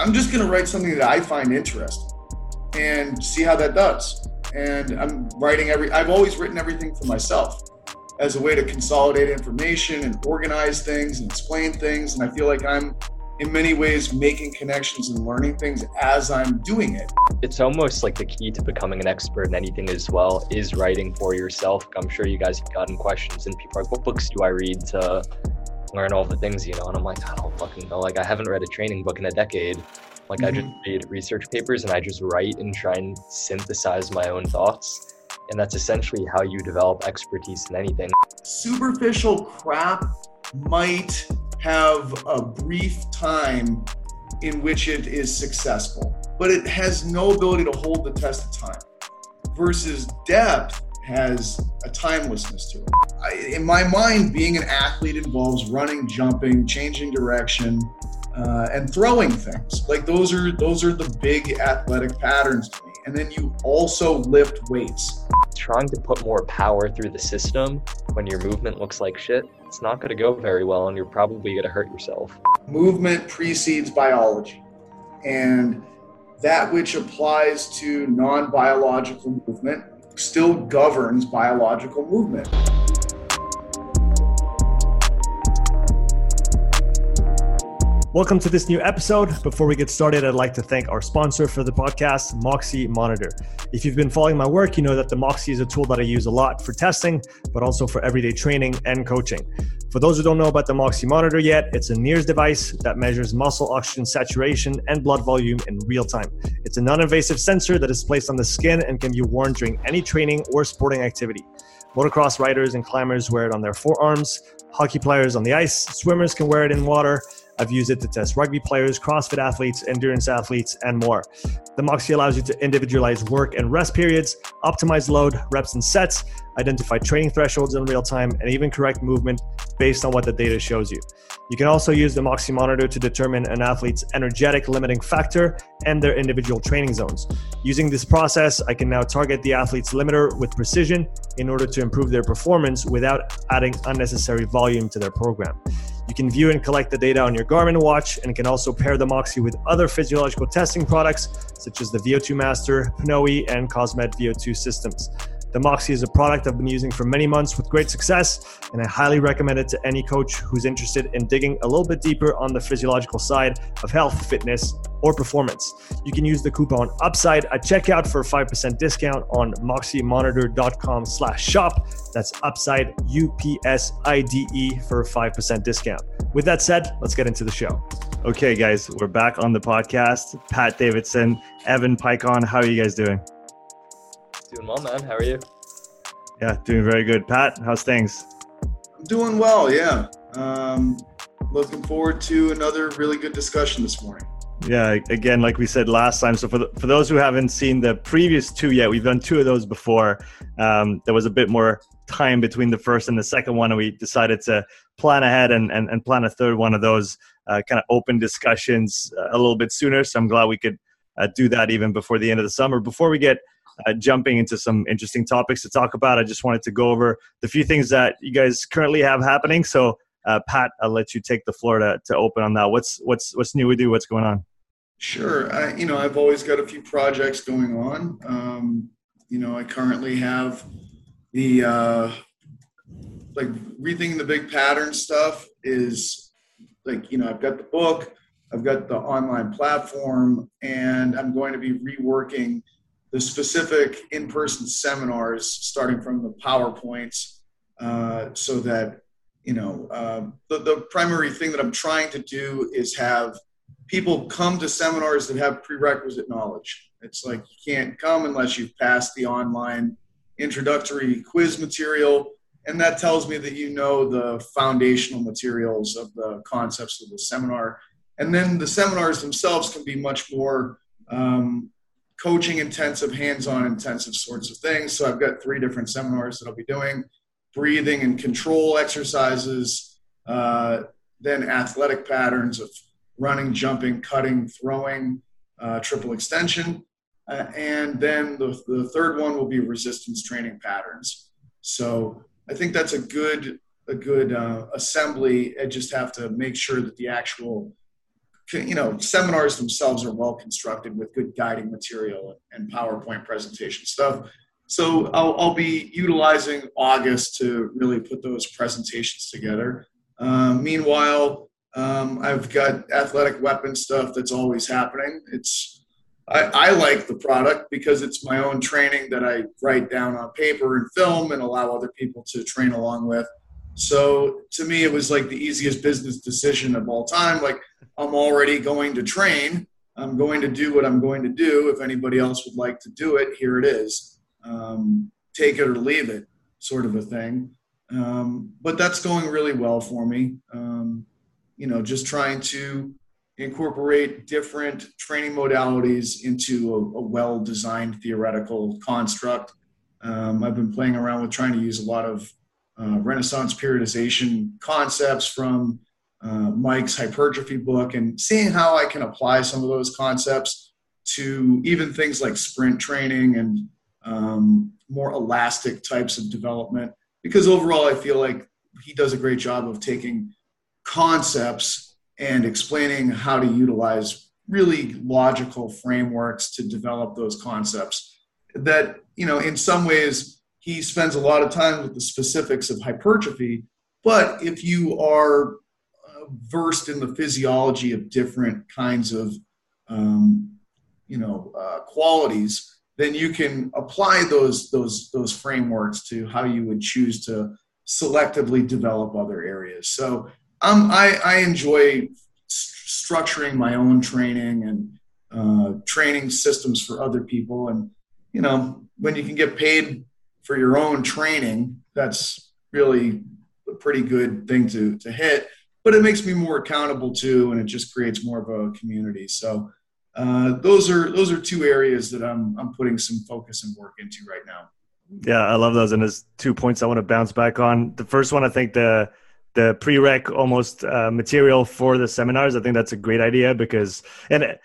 I'm just going to write something that I find interesting and see how that does. And I'm writing every, I've always written everything for myself as a way to consolidate information and organize things and explain things. And I feel like I'm in many ways making connections and learning things as I'm doing it. It's almost like the key to becoming an expert in anything as well is writing for yourself. I'm sure you guys have gotten questions and people are like, what books do I read to learn all the things, you know? And I'm like, I don't fucking know. Like, I haven't read a training book in a decade. Like, mm-hmm. I just mm-hmm. read research papers and I just write and try and synthesize my own thoughts. And that's essentially how you develop expertise in anything. Superficial crap might have a brief time in which it is successful, but it has no ability to hold the test of time. Versus depth has a timelessness to it. I, in my mind, being an athlete involves running, jumping, changing direction, uh, and throwing things. Like those are those are the big athletic patterns to me. And then you also lift weights. Trying to put more power through the system when your movement looks like shit it's not going to go very well and you're probably going to hurt yourself. Movement precedes biology. And that which applies to non biological movement still governs biological movement. Welcome to this new episode. Before we get started, I'd like to thank our sponsor for the podcast, Moxy Monitor. If you've been following my work, you know that the Moxy is a tool that I use a lot for testing, but also for everyday training and coaching. For those who don't know about the Moxy Monitor yet, it's a NIRS device that measures muscle oxygen saturation and blood volume in real time. It's a non invasive sensor that is placed on the skin and can be worn during any training or sporting activity. Motocross riders and climbers wear it on their forearms, hockey players on the ice, swimmers can wear it in water I've used it to test rugby players, CrossFit athletes, endurance athletes, and more. The Moxy allows you to individualize work and rest periods, optimize load, reps, and sets, identify training thresholds in real time, and even correct movement based on what the data shows you. You can also use the Moxy monitor to determine an athlete's energetic limiting factor and their individual training zones. Using this process, I can now target the athlete's limiter with precision in order to improve their performance without adding unnecessary volume to their program. You can view and collect the data on your Garmin watch and can also pair the Moxy with other physiological testing products such as the VO2 Master, Pnoe, and Cosmed VO2 systems. The Moxy is a product I've been using for many months with great success, and I highly recommend it to any coach who's interested in digging a little bit deeper on the physiological side of health, fitness, or performance. You can use the coupon UPSIDE at checkout for a 5% discount on moxymonitor.com slash shop. That's UPSIDE, U-P-S-I-D-E for a 5% discount. With that said, let's get into the show. Okay, guys, we're back on the podcast. Pat Davidson, Evan Peikon, how are you guys doing? Doing well, man. How are you? Yeah, doing very good. Pat, how's things? I'm doing well, yeah. Um, looking forward to another really good discussion this morning. Yeah, again, like we said last time. So for the, for those who haven't seen the previous two yet, we've done two of those before. Um, there was a bit more time between the first and the second one, and we decided to plan ahead and, and, and plan a third one of those uh, kind of open discussions uh, a little bit sooner. So I'm glad we could uh, do that even before the end of the summer. Before we get uh, jumping into some interesting topics to talk about. I just wanted to go over the few things that you guys currently have happening. So, uh, Pat, I'll let you take the floor to, to open on that. What's what's what's new with you? What's going on? Sure. I, you know, I've always got a few projects going on. Um, you know, I currently have the uh, like rethinking the big pattern stuff is like you know I've got the book, I've got the online platform, and I'm going to be reworking the specific in-person seminars, starting from the PowerPoints, uh, so that you know um, the, the primary thing that I'm trying to do is have people come to seminars that have prerequisite knowledge. It's like you can't come unless you've passed the online introductory quiz material, and that tells me that you know the foundational materials of the concepts of the seminar. And then the seminars themselves can be much more um, coaching intensive, hands on intensive sorts of things. So I've got three different seminars that I'll be doing breathing and control exercises, uh, then athletic patterns of running, jumping, cutting, throwing, uh, triple extension. Uh, and then the, the third one will be resistance training patterns. So I think that's a good a good uh, assembly. I just have to make sure that the actual you know, seminars themselves are well constructed with good guiding material and PowerPoint presentation stuff. So I'll, I'll be utilizing August to really put those presentations together. Um, meanwhile, um, I've got athletic weapon stuff that's always happening. It's I, I, like the product because it's my own training that I write down on paper and film and allow other people to train along with. So to me, it was like the easiest business decision of all time. Like I'm already going to train. I'm going to do what I'm going to do. If anybody else would like to do it, here it is. Um, take it or leave it, sort of a thing. Um, but that's going really well for me. Um, you know, just trying to incorporate different training modalities into a, a well-designed theoretical construct. Um, I've been playing around with trying to use a lot of uh, Renaissance periodization concepts from uh, Mike's hypertrophy book and seeing how I can apply some of those concepts to even things like sprint training and um, more elastic types of development. Because overall, I feel like he does a great job of taking concepts and explaining how to utilize really logical frameworks to develop those concepts that you know in some ways he spends a lot of time with the specifics of hypertrophy but if you are versed in the physiology of different kinds of um, you know uh, qualities, then you can apply those those those frameworks to how you would choose to selectively develop other areas. So um, I, I enjoy st- structuring my own training and uh, training systems for other people. And you know, when you can get paid for your own training, that's really a pretty good thing to to hit but it makes me more accountable too, and it just creates more of a community. So uh, those are those are two areas that I'm I'm putting some focus and work into right now. Yeah, I love those, and there's two points I want to bounce back on. The first one, I think the the prereq almost uh, material for the seminars. I think that's a great idea because, and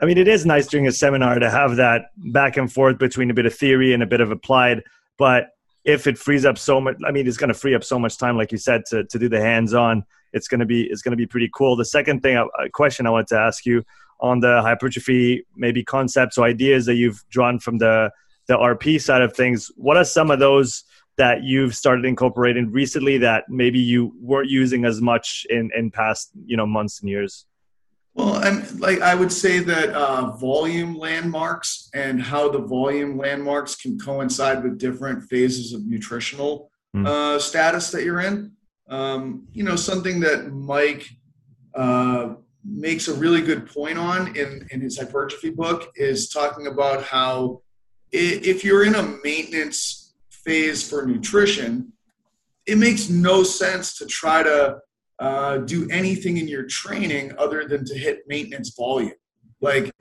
I mean, it is nice during a seminar to have that back and forth between a bit of theory and a bit of applied. But if it frees up so much, I mean, it's going to free up so much time, like you said, to to do the hands on it's going to be it's going to be pretty cool. The second thing, a question I wanted to ask you on the hypertrophy maybe concepts or ideas that you've drawn from the the RP side of things. What are some of those that you've started incorporating recently that maybe you weren't using as much in in past you know months and years? Well, and like I would say that uh, volume landmarks and how the volume landmarks can coincide with different phases of nutritional mm. uh, status that you're in. Um, you know, something that Mike uh, makes a really good point on in, in his hypertrophy book is talking about how if you're in a maintenance phase for nutrition, it makes no sense to try to uh, do anything in your training other than to hit maintenance volume. Like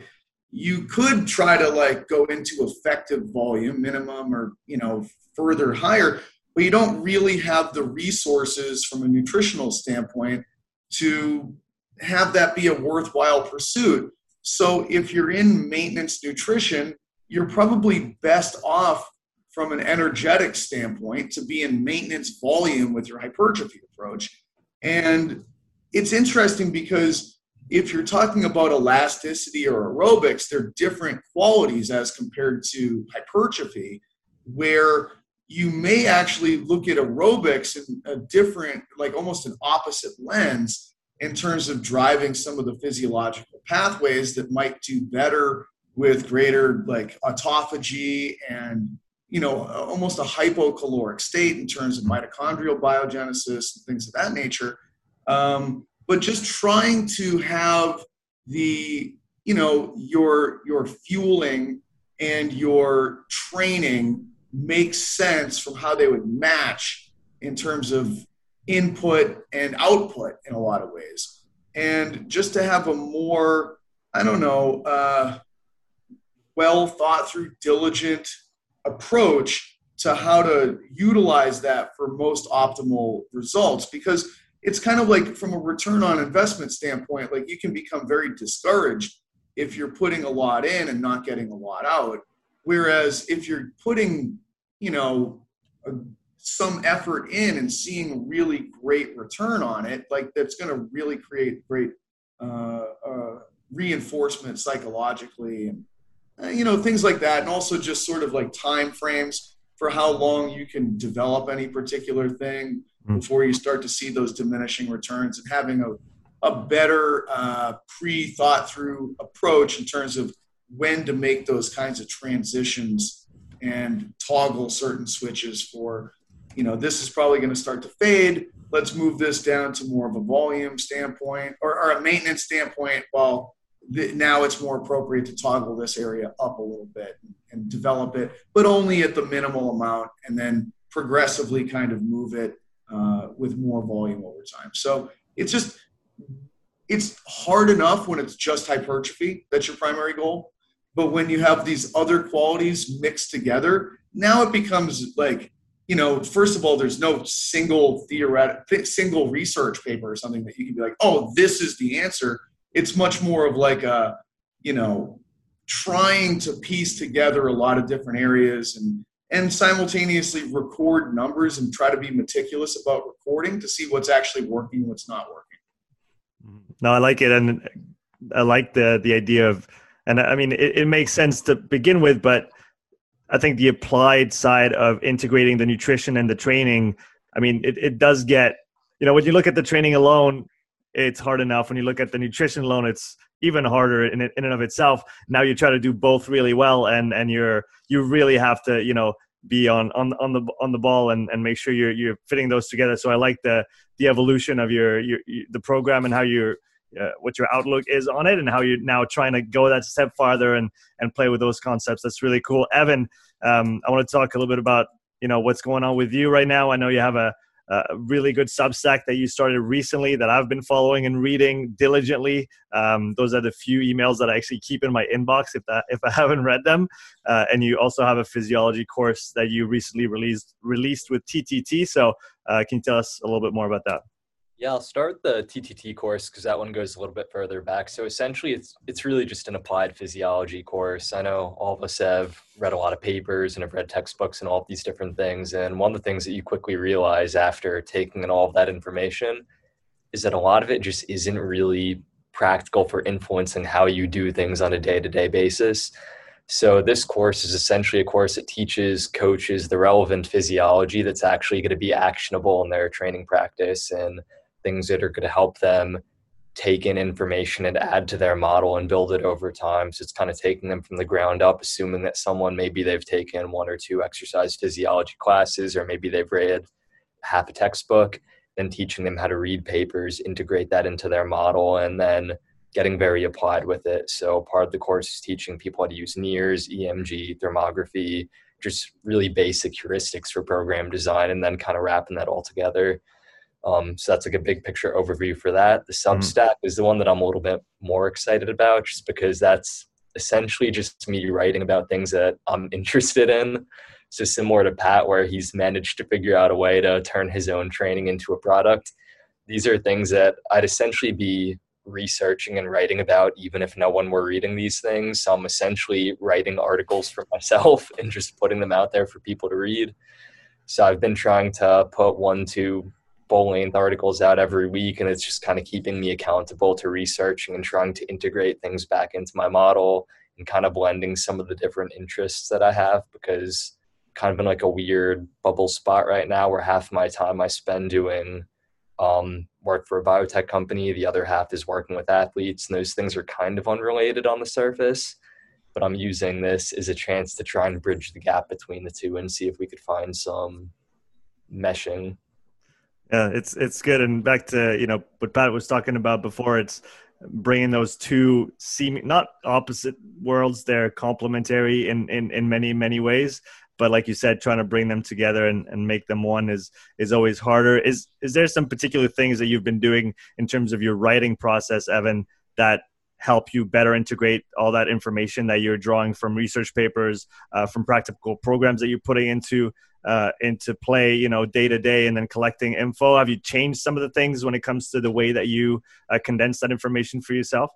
you could try to like go into effective volume minimum or you know further higher but you don't really have the resources from a nutritional standpoint to have that be a worthwhile pursuit. So if you're in maintenance nutrition, you're probably best off from an energetic standpoint to be in maintenance volume with your hypertrophy approach. And it's interesting because if you're talking about elasticity or aerobics, they're different qualities as compared to hypertrophy, where you may actually look at aerobics in a different, like almost an opposite lens in terms of driving some of the physiological pathways that might do better with greater like autophagy and you know almost a hypocaloric state in terms of mitochondrial biogenesis and things of that nature um, but just trying to have the you know your your fueling and your training make sense from how they would match in terms of input and output in a lot of ways. And just to have a more, I don't know, uh, well thought through, diligent approach to how to utilize that for most optimal results because it's kind of like from a return on investment standpoint like you can become very discouraged if you're putting a lot in and not getting a lot out. Whereas if you're putting you know, a, some effort in and seeing really great return on it, like that's going to really create great uh, uh, reinforcement psychologically and you know things like that and also just sort of like time frames for how long you can develop any particular thing mm. before you start to see those diminishing returns and having a, a better uh, pre-thought through approach in terms of when to make those kinds of transitions and toggle certain switches for you know this is probably going to start to fade let's move this down to more of a volume standpoint or, or a maintenance standpoint while now it's more appropriate to toggle this area up a little bit and develop it, but only at the minimal amount, and then progressively kind of move it uh, with more volume over time. So it's just it's hard enough when it's just hypertrophy that's your primary goal, but when you have these other qualities mixed together, now it becomes like you know, first of all, there's no single theoretic, single research paper or something that you can be like, oh, this is the answer it's much more of like a you know trying to piece together a lot of different areas and and simultaneously record numbers and try to be meticulous about recording to see what's actually working what's not working. No i like it and i like the the idea of and i mean it, it makes sense to begin with but i think the applied side of integrating the nutrition and the training i mean it, it does get you know when you look at the training alone it's hard enough. When you look at the nutrition alone, it's even harder in, in and of itself. Now you try to do both really well, and and you're you really have to you know be on on on the on the ball and, and make sure you're you're fitting those together. So I like the the evolution of your your, your the program and how you're uh, what your outlook is on it and how you're now trying to go that step farther and and play with those concepts. That's really cool, Evan. Um, I want to talk a little bit about you know what's going on with you right now. I know you have a a really good Substack that you started recently that I've been following and reading diligently. Um, those are the few emails that I actually keep in my inbox if that if I haven't read them. Uh, and you also have a physiology course that you recently released released with TTT. So uh, can you tell us a little bit more about that? Yeah, I'll start the TTT course because that one goes a little bit further back. So essentially, it's it's really just an applied physiology course. I know all of us have read a lot of papers and have read textbooks and all of these different things. And one of the things that you quickly realize after taking in all of that information is that a lot of it just isn't really practical for influencing how you do things on a day-to-day basis. So this course is essentially a course that teaches coaches the relevant physiology that's actually going to be actionable in their training practice and things that are going to help them take in information and add to their model and build it over time. So it's kind of taking them from the ground up, assuming that someone maybe they've taken one or two exercise physiology classes, or maybe they've read half a textbook, then teaching them how to read papers, integrate that into their model, and then getting very applied with it. So part of the course is teaching people how to use NIRS, EMG, thermography, just really basic heuristics for program design, and then kind of wrapping that all together um, so that's like a big picture overview for that. The. Substack mm-hmm. is the one that I'm a little bit more excited about, just because that's essentially just me writing about things that I'm interested in. So similar to Pat, where he's managed to figure out a way to turn his own training into a product. These are things that I'd essentially be researching and writing about, even if no one were reading these things. So I'm essentially writing articles for myself and just putting them out there for people to read. So I've been trying to put one, two full length articles out every week and it's just kind of keeping me accountable to researching and trying to integrate things back into my model and kind of blending some of the different interests that I have because kind of in like a weird bubble spot right now where half my time I spend doing um, work for a biotech company, the other half is working with athletes, and those things are kind of unrelated on the surface. But I'm using this as a chance to try and bridge the gap between the two and see if we could find some meshing yeah, it's it's good. And back to you know what Pat was talking about before. It's bringing those two seeming not opposite worlds. They're complementary in in in many many ways. But like you said, trying to bring them together and, and make them one is is always harder. Is is there some particular things that you've been doing in terms of your writing process, Evan, that help you better integrate all that information that you're drawing from research papers, uh, from practical programs that you're putting into uh, into play, you know, day to day, and then collecting info? Have you changed some of the things when it comes to the way that you uh, condense that information for yourself?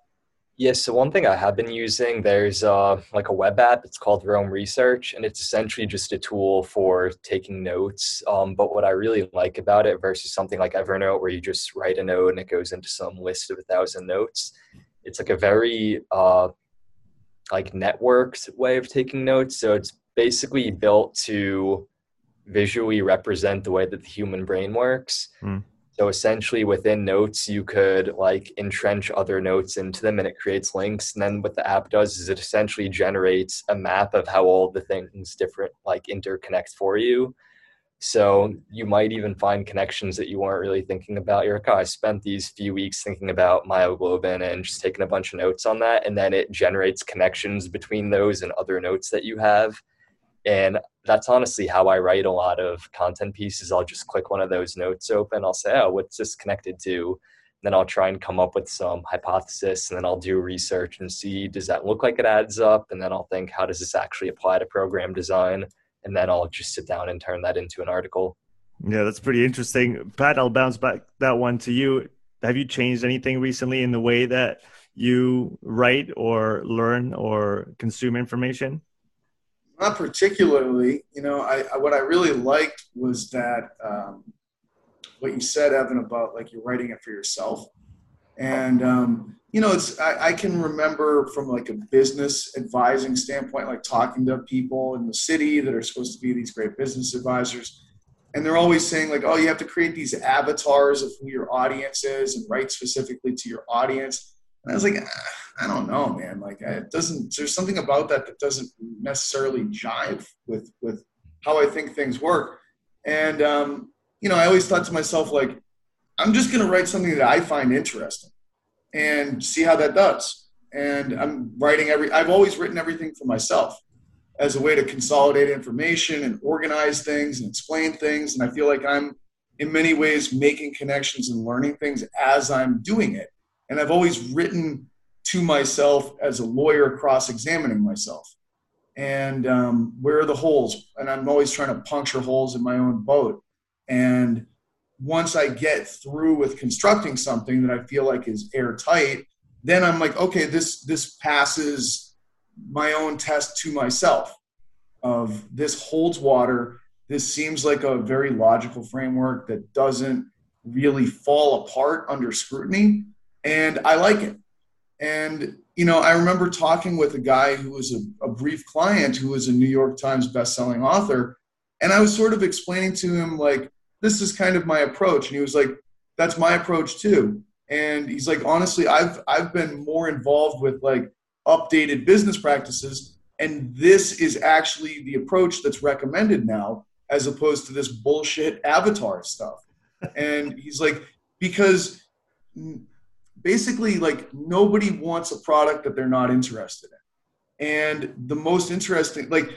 Yes, so one thing I have been using, there's uh, like a web app. It's called Roam Research, and it's essentially just a tool for taking notes. Um, but what I really like about it versus something like Evernote, where you just write a note and it goes into some list of a thousand notes, it's like a very uh, like networked way of taking notes. So it's basically built to visually represent the way that the human brain works. Mm. So essentially within notes, you could like entrench other notes into them and it creates links. And then what the app does is it essentially generates a map of how all the things different like interconnect for you. So you might even find connections that you weren't really thinking about. You're like, oh, I spent these few weeks thinking about myoglobin and just taking a bunch of notes on that. And then it generates connections between those and other notes that you have. And that's honestly how I write a lot of content pieces. I'll just click one of those notes open. I'll say, oh, what's this connected to? Then I'll try and come up with some hypothesis and then I'll do research and see does that look like it adds up? And then I'll think, how does this actually apply to program design? And then I'll just sit down and turn that into an article. Yeah, that's pretty interesting. Pat, I'll bounce back that one to you. Have you changed anything recently in the way that you write or learn or consume information? Not particularly. You know, I, I, what I really liked was that um, what you said, Evan, about like you're writing it for yourself, and um, you know, it's I, I, can remember from like a business advising standpoint, like talking to people in the city that are supposed to be these great business advisors. And they're always saying like, oh, you have to create these avatars of who your audience is and write specifically to your audience. And I was like, ah, I don't know, man. Like, it doesn't. There's something about that that doesn't necessarily jive with with how I think things work. And um, you know, I always thought to myself, like, I'm just going to write something that I find interesting and see how that does. And I'm writing every. I've always written everything for myself as a way to consolidate information and organize things and explain things. And I feel like I'm in many ways making connections and learning things as I'm doing it. And I've always written to myself as a lawyer cross examining myself. And um, where are the holes? And I'm always trying to puncture holes in my own boat. And once I get through with constructing something that I feel like is airtight, then I'm like, okay, this this passes my own test to myself of this holds water. This seems like a very logical framework that doesn't really fall apart under scrutiny, and I like it. And you know, I remember talking with a guy who was a, a, brief client who was a New York Times best-selling author, and I was sort of explaining to him like, this is kind of my approach, and he was like, that's my approach too. And he's like, honestly, I've I've been more involved with like updated business practices, and this is actually the approach that's recommended now, as opposed to this bullshit avatar stuff. and he's like, because basically like nobody wants a product that they're not interested in. And the most interesting, like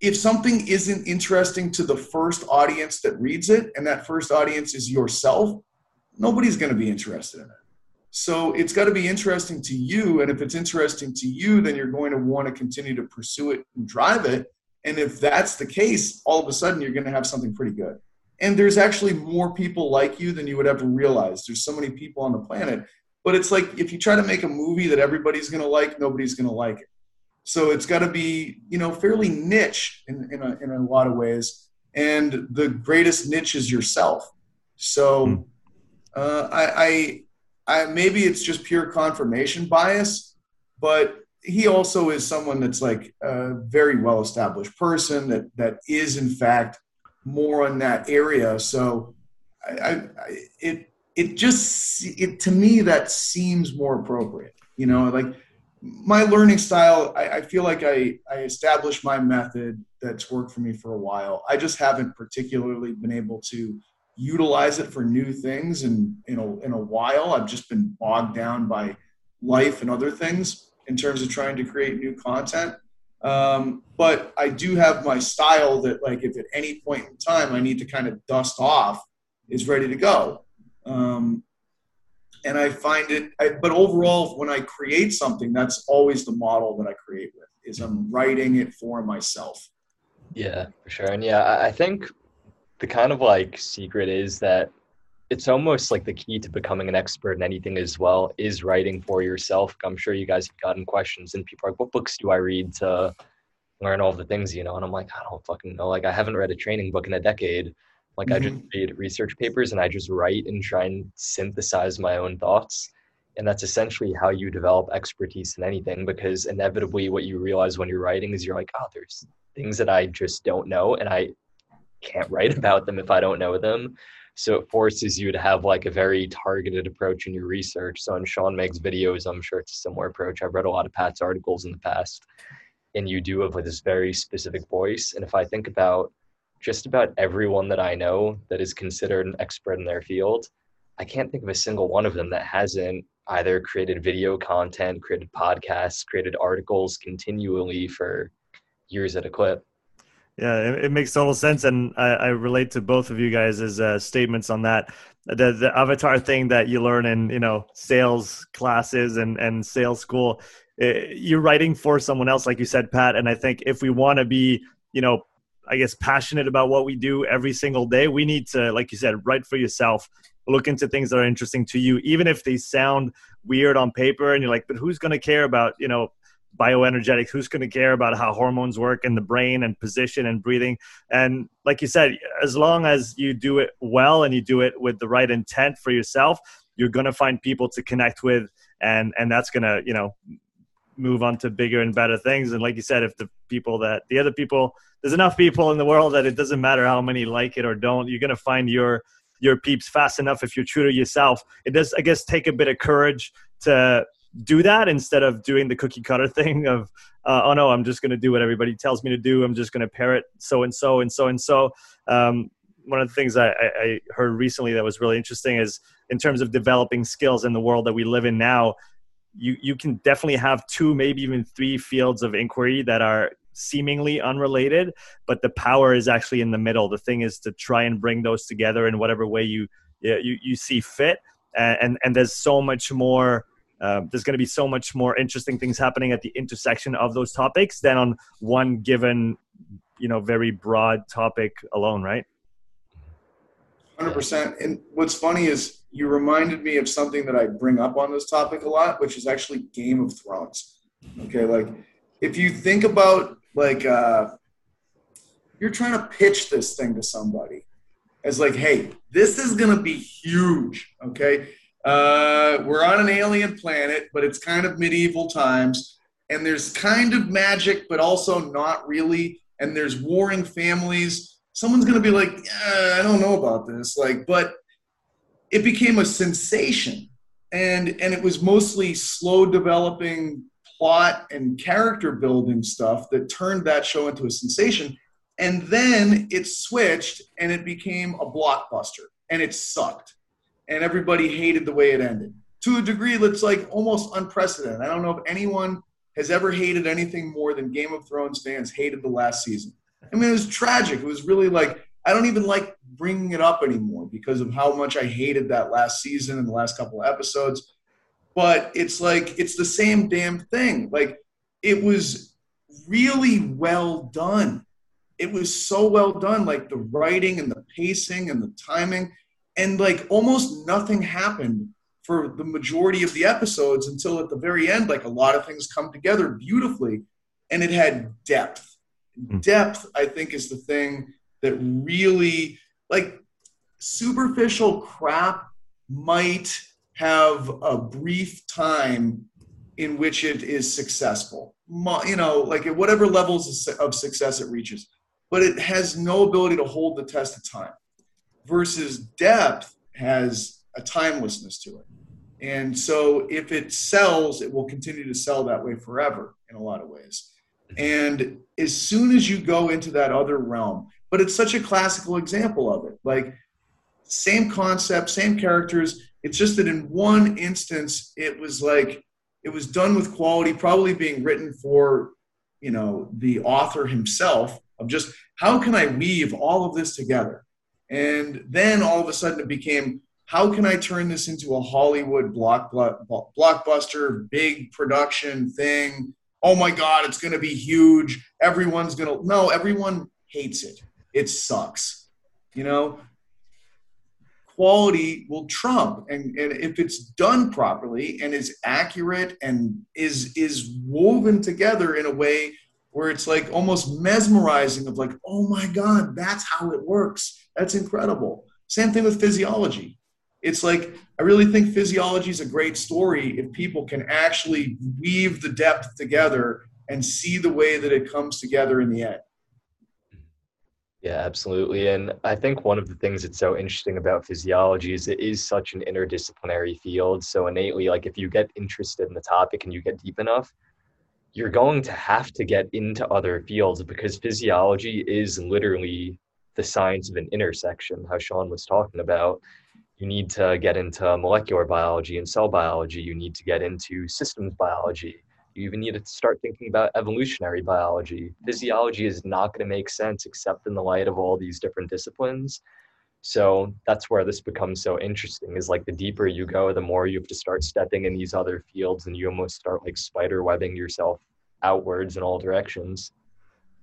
if something isn't interesting to the first audience that reads it, and that first audience is yourself, nobody's going to be interested in it. So it's got to be interesting to you. And if it's interesting to you, then you're going to want to continue to pursue it and drive it. And if that's the case, all of a sudden you're going to have something pretty good. And there's actually more people like you than you would ever realize. There's so many people on the planet. But it's like if you try to make a movie that everybody's going to like, nobody's going to like it. So it's got to be, you know, fairly niche in, in, a, in a lot of ways. And the greatest niche is yourself. So hmm. uh, I, I, I, maybe it's just pure confirmation bias, but he also is someone that's like a very well established person that, that is in fact more in that area. So I, I, it, it just it to me that seems more appropriate you know like my learning style I, I, feel like I, I established my method that's worked for me for a while. I just haven't particularly been able to utilize it for new things and in a, in a while. I've just been bogged down by life and other things in terms of trying to create new content. Um, but i do have my style that like if at any point in time i need to kind of dust off is ready to go um, and I find it, I, but overall, when I create something, that's always the model that I create with is I'm writing it for myself. Yeah, for sure. And yeah, I think the kind of like secret is that it's almost like the key to becoming an expert in anything as well is writing for yourself. I'm sure you guys have gotten questions and people are like, what books do I read to learn all the things, you know? And I'm like, I don't fucking know. Like I haven't read a training book in a decade. Like mm-hmm. I just mm-hmm. read research papers and I just write and try and synthesize my own thoughts. And that's essentially how you develop expertise in anything because inevitably what you realize when you're writing is you're like, oh, there's things that I just don't know and I can't write about them if I don't know them. So it forces you to have like a very targeted approach in your research. So when Sean makes videos, I'm sure it's a similar approach. I've read a lot of Pat's articles in the past, and you do have like this very specific voice. And if I think about just about everyone that I know that is considered an expert in their field, I can't think of a single one of them that hasn't either created video content, created podcasts, created articles continually for years at a clip. Yeah, it, it makes total sense, and I, I, relate to both of you guys' uh, statements on that. The the avatar thing that you learn in you know sales classes and and sales school, it, eh, you're writing for someone else, like you said, Pat. And I think if we want to be you know I guess passionate about what we do every single day, we need to, like you said, write for yourself. Look into things that are interesting to you, even if they sound weird on paper, and you're like, but who's going to care about you know bioenergetics who's going to care about how hormones work in the brain and position and breathing and like you said as long as you do it well and you do it with the right intent for yourself you're going to find people to connect with and and that's going to you know move on to bigger and better things. And like you said if the people that the other people there's enough people in the world that it doesn't matter how many like it or don't you're going to find your your peeps fast enough if you're true to yourself. It does i guess take a bit of courage to do that instead of doing the cookie cutter thing of uh, oh no i'm just going to do what everybody tells me to do. I'm just going to parrot so and so and so and so. Um, one of the things I, I, heard recently that was really interesting is in terms of developing skills in the world that we live in now you you can definitely have two maybe even three fields of inquiry that are seemingly unrelated but the power is actually in the middle. The thing is to try and bring those together in whatever way you you, you see fit. And, and there's so much more um, there's going to be so much more interesting things happening at the intersection of those topics than on one given you know very broad topic alone right? 100% and what's funny is you reminded me of something that i bring up on this topic a lot which is actually game of thrones okay like if you think about like uh you're trying to pitch this thing to somebody as like hey this is to be huge okay uh, we're on an alien planet, but it's kind of medieval times, and there's kind of magic, but also not really. And there's warring families. Someone's gonna be like, yeah, I don't know about this, like, but it became a sensation, and and it was mostly slow developing plot and character building stuff that turned that show into a sensation. And then it switched and it became a blockbuster, and it sucked and everybody hated the way it ended. To a degree that's like almost unprecedented. I don't know if anyone has ever hated anything more than Game of Thrones fans hated the last season. I mean, it was tragic. It was really like, I don't even like bringing it up anymore because of how much I hated that last season and the last couple of episodes. But it's like, it's the same damn thing. Like, it was really well done. It was so well done. Like, the writing and the pacing and the timing and like almost nothing happened for the majority of the episodes until at the very end like a lot of things come together beautifully and it had depth mm. depth i think is the thing that really like superficial crap might have a brief time in which it is successful you know like at whatever levels of success it reaches but it has no ability to hold the test of time versus depth has a timelessness to it. And so if it sells, it will continue to sell that way forever in a lot of ways. And as soon as you go into that other realm, but it's such a classical example of it. Like same concept, same characters. It's just that in one instance, it was like it was done with quality, probably being written for, you know, the author himself of just how can I weave all of this together? And then all of a sudden it became, how can I turn this into a Hollywood block, blockbuster, big production thing? Oh my God, it's going to be huge. Everyone's going to, no, everyone hates it. It sucks. You know, quality will trump. And, and if it's done properly and is accurate and is is woven together in a way where it's like almost mesmerizing of like oh my god that's how it works. That's incredible. Same thing with physiology. It's like i really think physiology is a great story if people can actually weave the depth together and see the way that it comes together in the end yeah, absolutely. And I think one of the things that's so interesting about physiology is it is such an interdisciplinary field. So innately, like if you get interested in the topic and you get deep enough, you're going to have to get into other fields because physiology is literally the science of an intersection, how Sean was talking about. You need to get into molecular biology and cell biology. You need to get into systems biology you even need to start thinking about evolutionary biology. Physiology is not going to make sense except in the light of all these different disciplines. So that's where this becomes so interesting is like the deeper you go, the more you have to start stepping in these other fields and you almost start like spider webbing yourself outwards in all directions.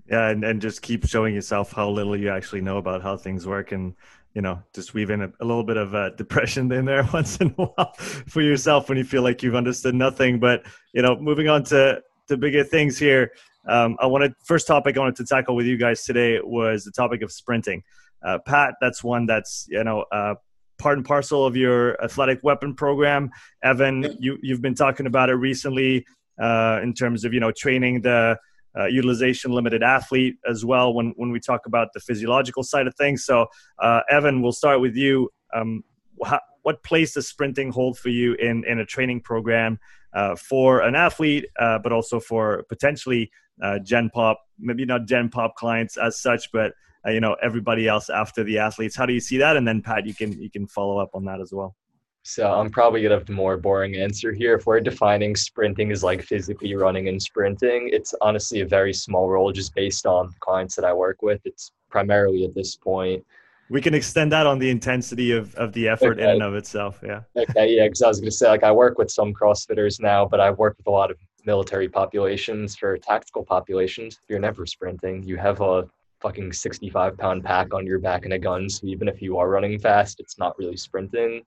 Yeah, and, and just keep showing yourself how little you actually know about how things work and you know, just weave in a, a little bit of uh, depression in there once in a while for yourself when you feel like you've understood nothing. But you know, moving on to to bigger things here. Um, I wanted first topic I wanted to tackle with you guys today was the topic of sprinting. Uh, Pat, that's one that's you know uh, part and parcel of your athletic weapon program. Evan, you you've been talking about it recently uh, in terms of you know training the uh, utilization limited athlete as well when, when we talk about the physiological side of things. So, uh, Evan, we'll start with you. Um, how, what place does sprinting hold for you in, in a training program uh, for an athlete, uh, but also for potentially uh, Gen Pop, maybe not Gen Pop clients as such, but uh, you know everybody else after the athletes. How do you see that? And then Pat, you can you can follow up on that as well. So I'm probably gonna have a more boring answer here. If we're defining sprinting as like physically running and sprinting, it's honestly a very small role just based on clients that I work with. It's primarily at this point. We can extend that on the intensity of, of the effort okay. in and of itself. Yeah. Okay. Yeah. Because I was gonna say like I work with some CrossFitters now, but I work with a lot of military populations for tactical populations. You're never sprinting. You have a fucking 65 pound pack on your back and a gun. So even if you are running fast, it's not really sprinting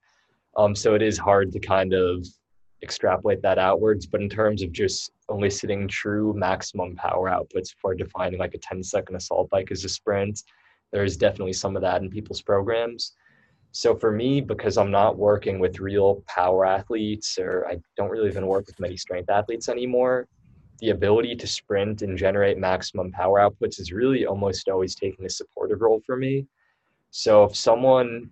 um, so it is hard to kind of extrapolate that outwards. But in terms of just eliciting true maximum power outputs for defining like a 10 second assault bike as a sprint, there's definitely some of that in people's programs. So for me, because I'm not working with real power athletes or I don't really even work with many strength athletes anymore, the ability to sprint and generate maximum power outputs is really almost always taking a supportive role for me. So if someone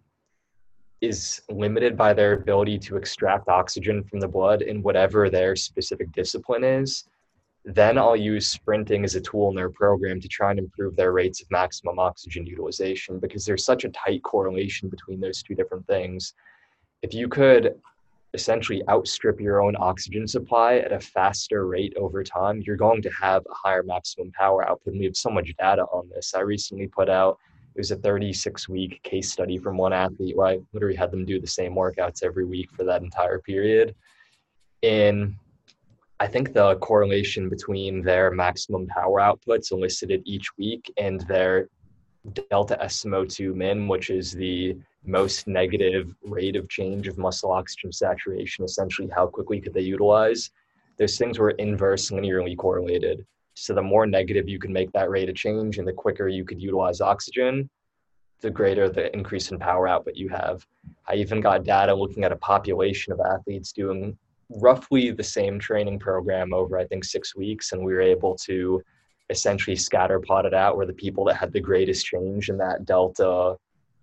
is limited by their ability to extract oxygen from the blood in whatever their specific discipline is, then I'll use sprinting as a tool in their program to try and improve their rates of maximum oxygen utilization because there's such a tight correlation between those two different things. If you could essentially outstrip your own oxygen supply at a faster rate over time, you're going to have a higher maximum power output. And we have so much data on this. I recently put out it was a 36 week case study from one athlete where I literally had them do the same workouts every week for that entire period. And I think the correlation between their maximum power outputs elicited each week and their delta SMO2 min, which is the most negative rate of change of muscle oxygen saturation, essentially how quickly could they utilize. Those things were inverse linearly correlated. So the more negative you can make that rate of change and the quicker you could utilize oxygen, the greater the increase in power output you have. I even got data looking at a population of athletes doing roughly the same training program over, I think, six weeks. And we were able to essentially scatter plot it out where the people that had the greatest change in that delta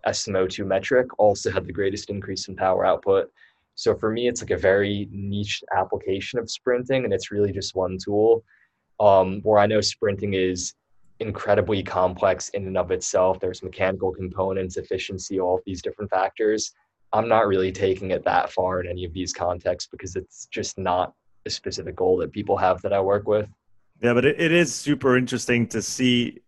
SMO2 metric also had the greatest increase in power output. So for me, it's like a very niche application of sprinting, and it's really just one tool um, where I know sprinting is incredibly complex in and of itself. There's mechanical components, efficiency, all of these different factors. I'm not really taking it that far in any of these contexts because it's just not a specific goal that people have that I work with. Yeah, but it, it is super interesting to see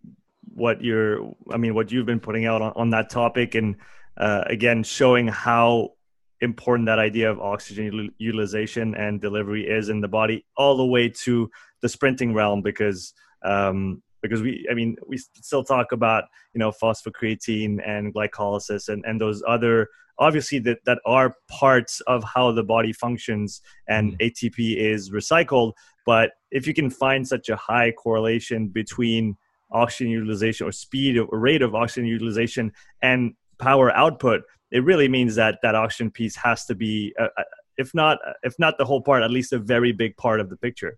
what you're, I mean, what you've been putting out on, on that topic. And uh, again, showing how important that idea of oxygen utilization and delivery is in the body, all the way to the sprinting realm because um, because we I mean we still talk about you know phosphocreatine and glycolysis and and those other obviously that that are parts of how the body functions and mm. ATP is recycled. But if you can find such a high correlation between oxygen utilization or speed or rate of oxygen utilization and power output, it really means that that auction piece has to be, uh, uh if not if not the whole part, at least a very big part of the picture.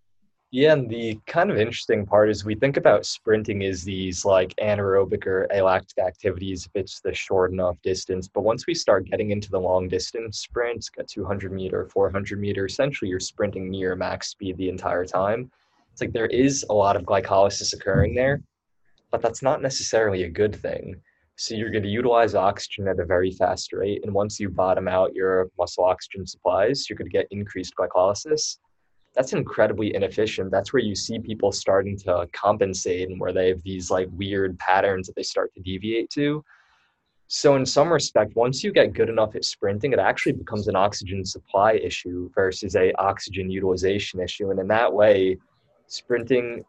Yeah, and the kind of interesting part is we think about sprinting as these like anaerobic or alactic activities if it's the short enough distance. But once we start getting into the long distance sprints, a 200 meter, 400 meter, essentially you're sprinting near max speed the entire time. It's like there is a lot of glycolysis occurring there, but that's not necessarily a good thing. So you're going to utilize oxygen at a very fast rate. And once you bottom out your muscle oxygen supplies, you're going to get increased glycolysis that's incredibly inefficient. That's where you see people starting to compensate and where they have these like weird patterns that they start to deviate to. So in some respect, once you get good enough at sprinting, it actually becomes an oxygen supply issue versus a oxygen utilization issue. And in that way, sprinting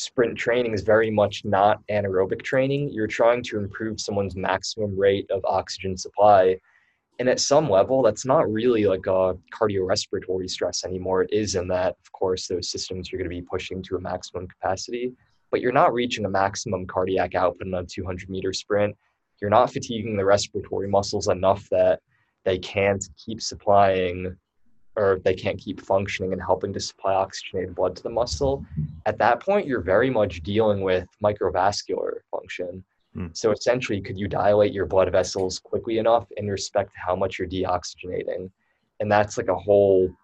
sprint training is very much not anaerobic training. You're trying to improve someone's maximum rate of oxygen supply. And at some level that's not really like a cardiorespiratory stress anymore. It is in that of course those systems are going to be pushing to a maximum capacity but you're not reaching a maximum cardiac output in a 200 meter sprint. You're not fatiguing the respiratory muscles enough that they can't keep supplying or they can't keep functioning and helping to supply oxygenated blood to the muscle at that point you're very much dealing with microvascular function Mm. So essentially, could you dilate your blood vessels quickly enough in respect to how much you're deoxygenating? And that's like a whole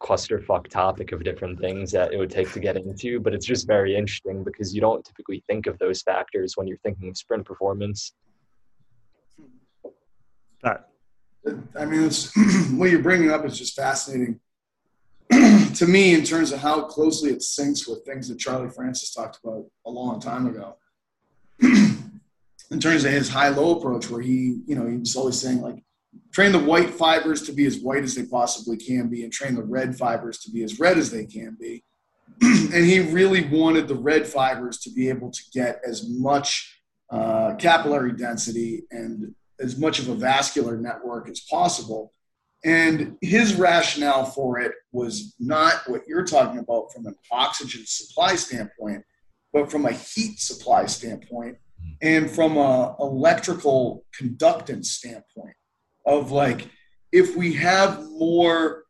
clusterfuck topic of different things that it would take to get into. But it's just very interesting because you don't typically think of those factors when you're thinking of sprint performance. That. I mean, what you're bringing up is just fascinating to me in terms of how closely it syncs with things that Charlie Francis talked about a long time ago. in terms of his high-low approach, where he, you know, he's always saying like, train the white fibers to be as white as they possibly can be, and train the red fibers to be as red as they can be. and he really wanted the red fibers to be able to get as much uh, capillary density and as much of a vascular network as possible. And his rationale for it was not what you're talking about from an oxygen supply standpoint, but from a heat supply standpoint and from a electrical conductance standpoint of like if we have more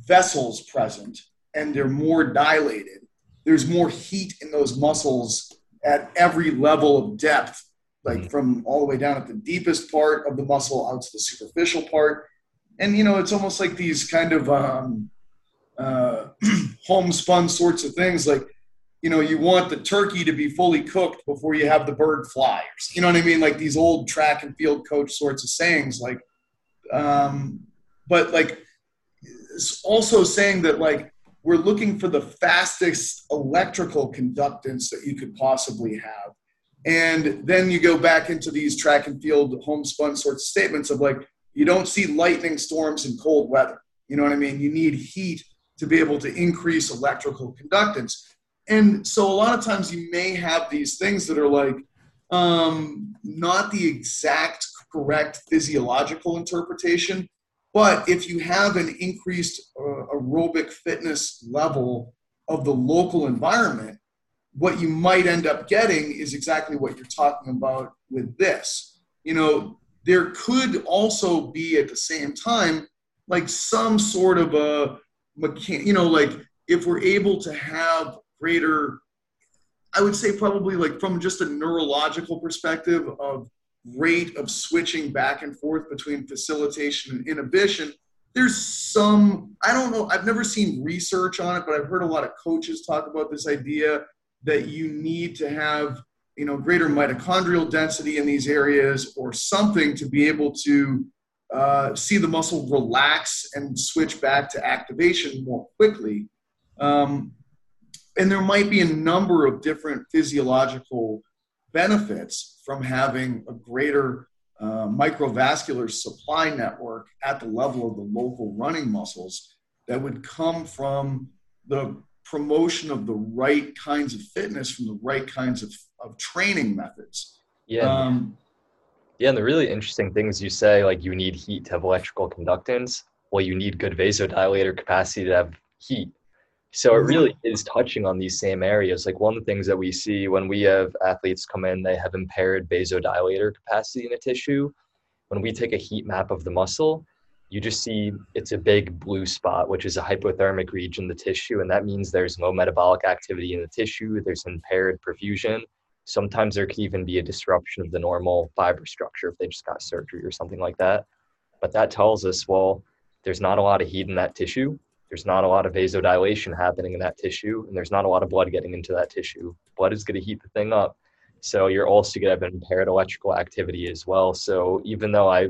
vessels present and they're more dilated there's more heat in those muscles at every level of depth like mm-hmm. from all the way down at the deepest part of the muscle out to the superficial part and you know it's almost like these kind of um, uh, homespun sorts of things like you know, you want the turkey to be fully cooked before you have the bird fly. You know what I mean? Like these old track and field coach sorts of sayings. Like, um, but like, it's also saying that like we're looking for the fastest electrical conductance that you could possibly have. And then you go back into these track and field homespun sorts of statements of like, you don't see lightning storms in cold weather. You know what I mean? You need heat to be able to increase electrical conductance and so a lot of times you may have these things that are like um, not the exact correct physiological interpretation but if you have an increased uh, aerobic fitness level of the local environment what you might end up getting is exactly what you're talking about with this. You know there could also be at the same time like some sort of a mechan- you know like if we're able to have greater i would say probably like from just a neurological perspective of rate of switching back and forth between facilitation and inhibition there's some i don't know i've never seen research on it but i've heard a lot of coaches talk about this idea that you need to have you know greater mitochondrial density in these areas or something to be able to uh, see the muscle relax and switch back to activation more quickly. Um, and there might be a number of different physiological benefits from having a greater uh, microvascular supply network at the level of the local running muscles that would come from the promotion of the right kinds of fitness from the right kinds of, of training methods. Yeah. Um, Yeah, and the really interesting things you say, like you need heat to have electrical conductance. Well, you need good vasodilator capacity to have heat. So it really is touching on these same areas. Like one of the things that we see when we have athletes come in, they have impaired vasodilator capacity in a tissue. When we take a heat map of the muscle, you just see it's a big blue spot, which is a hypothermic region the tissue. And that means there's low metabolic activity in the tissue, there's impaired perfusion, Sometimes there could even be a disruption of the normal fiber structure if they just got surgery or something like that. But that tells us, well, there's not a lot of heat in that tissue. There's not a lot of vasodilation happening in that tissue, and there's not a lot of blood getting into that tissue. Blood is going to heat the thing up. So you're also going to have impaired electrical activity as well. So even though I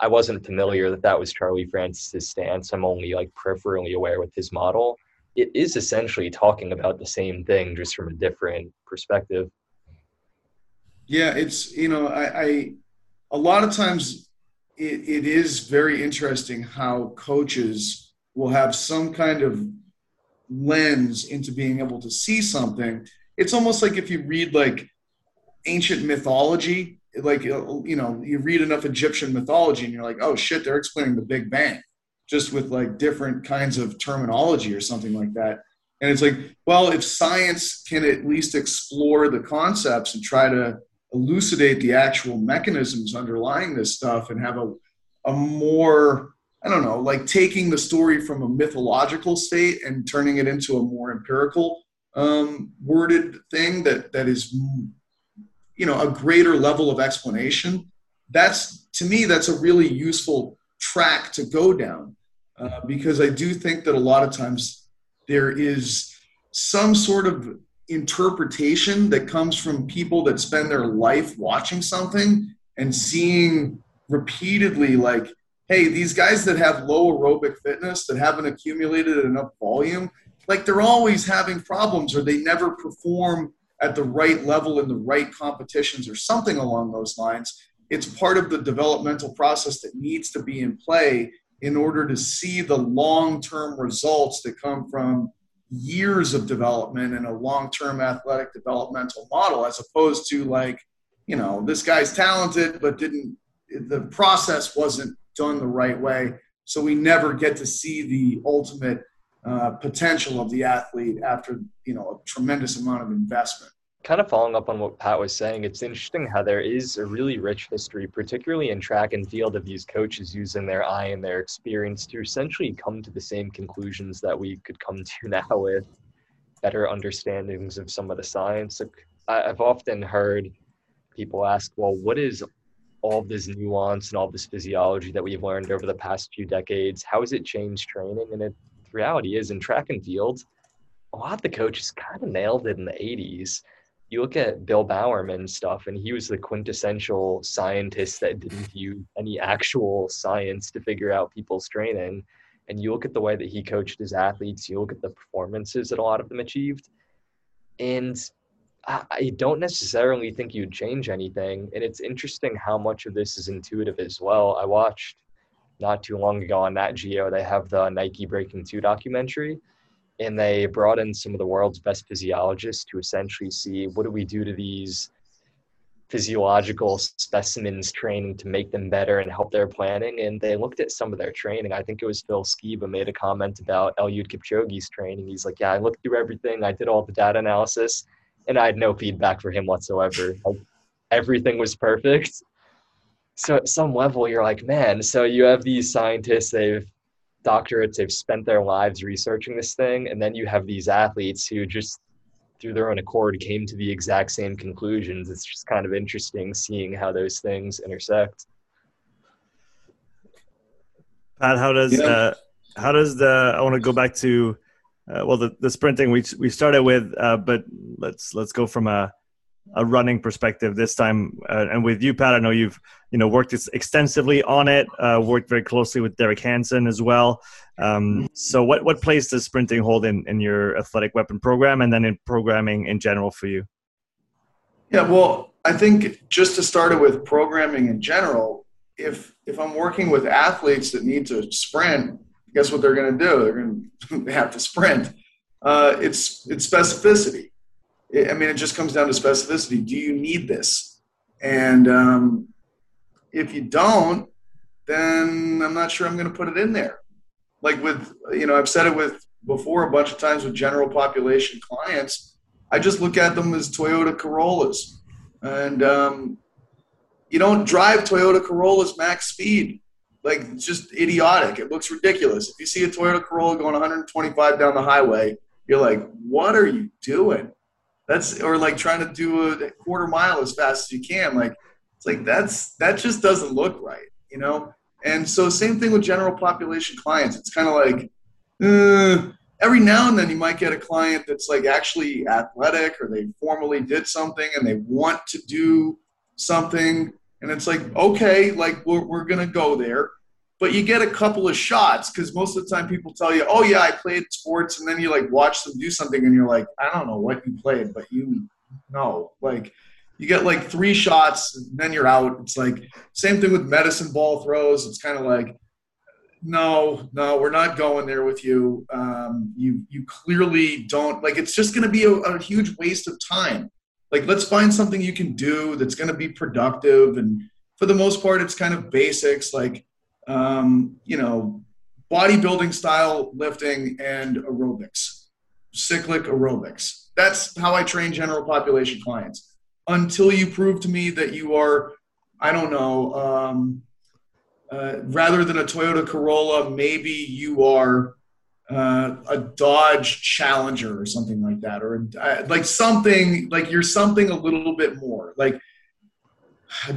I wasn't familiar that that was Charlie Francis's stance. I'm only like peripherally aware with his model. It is essentially talking about the same thing, just from a different perspective. Yeah, it's you know I, I a lot of times it, it is very interesting how coaches will have some kind of lens into being able to see something. It's almost like if you read like ancient mythology, like you know you read enough Egyptian mythology and you're like, oh shit, they're explaining the Big Bang just with like different kinds of terminology or something like that. And it's like, well, if science can at least explore the concepts and try to elucidate the actual mechanisms underlying this stuff and have a, a more i don't know like taking the story from a mythological state and turning it into a more empirical um, worded thing that that is you know a greater level of explanation that's to me that's a really useful track to go down uh, because i do think that a lot of times there is some sort of interpretation that comes from people that spend their life watching something and seeing repeatedly like hey these guys that have low aerobic fitness that haven't accumulated enough volume like they're always having problems or they never perform at the right level in the right competitions or something along those lines it's part of the developmental process that needs to be in play in order to see the long-term results that come from years of development and a long-term athletic developmental model as opposed to like you know this guy's talented but didn't the process wasn't done the right way. So we never get to see the ultimate uh, potential of the athlete after you know a tremendous amount of investment kind of following up on what Pat was saying, it's interesting how there is a really rich history, particularly in track and field, of these coaches using their eye and their experience to essentially come to the same conclusions that we could come to now with better understandings of some of the science. I've often heard people ask, well, what is all this nuance and all this physiology that we've learned over the past few decades? How has it changed training? And it, the reality is, in track and field, a lot of the coaches kind of nailed it in the 80s you look at Bill Bowerman stuff, and he was the quintessential scientist that didn't use any actual science to figure out people's training. And you look at the way that he coached his athletes, you look at the performances that a lot of them achieved, and I don't necessarily think you'd change anything. And it's interesting how much of this is intuitive as well. I watched not too long ago on Nat Geo, they have the Nike Breaking 2 documentary and they brought in some of the world's best physiologists to essentially see what do we do to these physiological specimens training to make them better and help their planning. And they looked at some of their training. I think it was Phil Skiba made a comment about Eliud Kipchoge's training. He's like, yeah, I looked through everything. I did all the data analysis and I had no feedback for him whatsoever. Like, everything was perfect. So at some level, you're like, man, so you have these scientists, they've doctorates they've spent their lives researching this thing and then you have these athletes who just through their own accord came to the exact same conclusions it's just kind of interesting seeing how those things intersect pat how does yeah. uh, how does the i want to go back to uh, well the, the sprinting we we started with uh, but let's let's go from a a running perspective this time. Uh, and with you, Pat, I know you've you know worked extensively on it. Uh, worked very closely with Derek Hansen as well. Um, so, what what place does sprinting hold in in your athletic weapon program, and then in programming in general for you? Yeah, well, I think just to start it with programming in general, if if I'm working with athletes that need to sprint, guess what they're going to do? They're going to have to sprint. Uh, it's it's specificity I mean, it just comes down to specificity. Do you need this? And um, if you don't, then I'm not sure I'm going to put it in there. Like with, you know, I've said it with before a bunch of times with general population clients. I just look at them as Toyota Corollas. And um, you don't drive Toyota Corollas max speed. Like it's just idiotic. It looks ridiculous. If you see a Toyota Corolla going 125 down the highway, you're like, what are you doing? That's or like trying to do a quarter mile as fast as you can. Like it's like that's that just doesn't look right, you know. And so same thing with general population clients. It's kind of like uh, every now and then you might get a client that's like actually athletic or they formally did something and they want to do something and it's like okay like we're, we're gonna go there but you get a couple of shots because most of the time people tell you oh yeah i played sports and then you like watch them do something and you're like i don't know what you played but you know like you get like three shots and then you're out. It's like same thing with medicine ball throws. It's kind of like no no we're not going there with you. Um, you you clearly don't like it's just going to be a, a huge waste of time. Like let's find something you can do that's going to be productive and for the most part it's kind of basics like um, you know bodybuilding style lifting and aerobics cyclic aerobics. That's how i train general population clients. Until you prove to me that you are i don't know um, uh, rather than a toyota corolla maybe you are uh, a Dodge Challenger or something like that, or uh, like something like you're something a little bit more. Like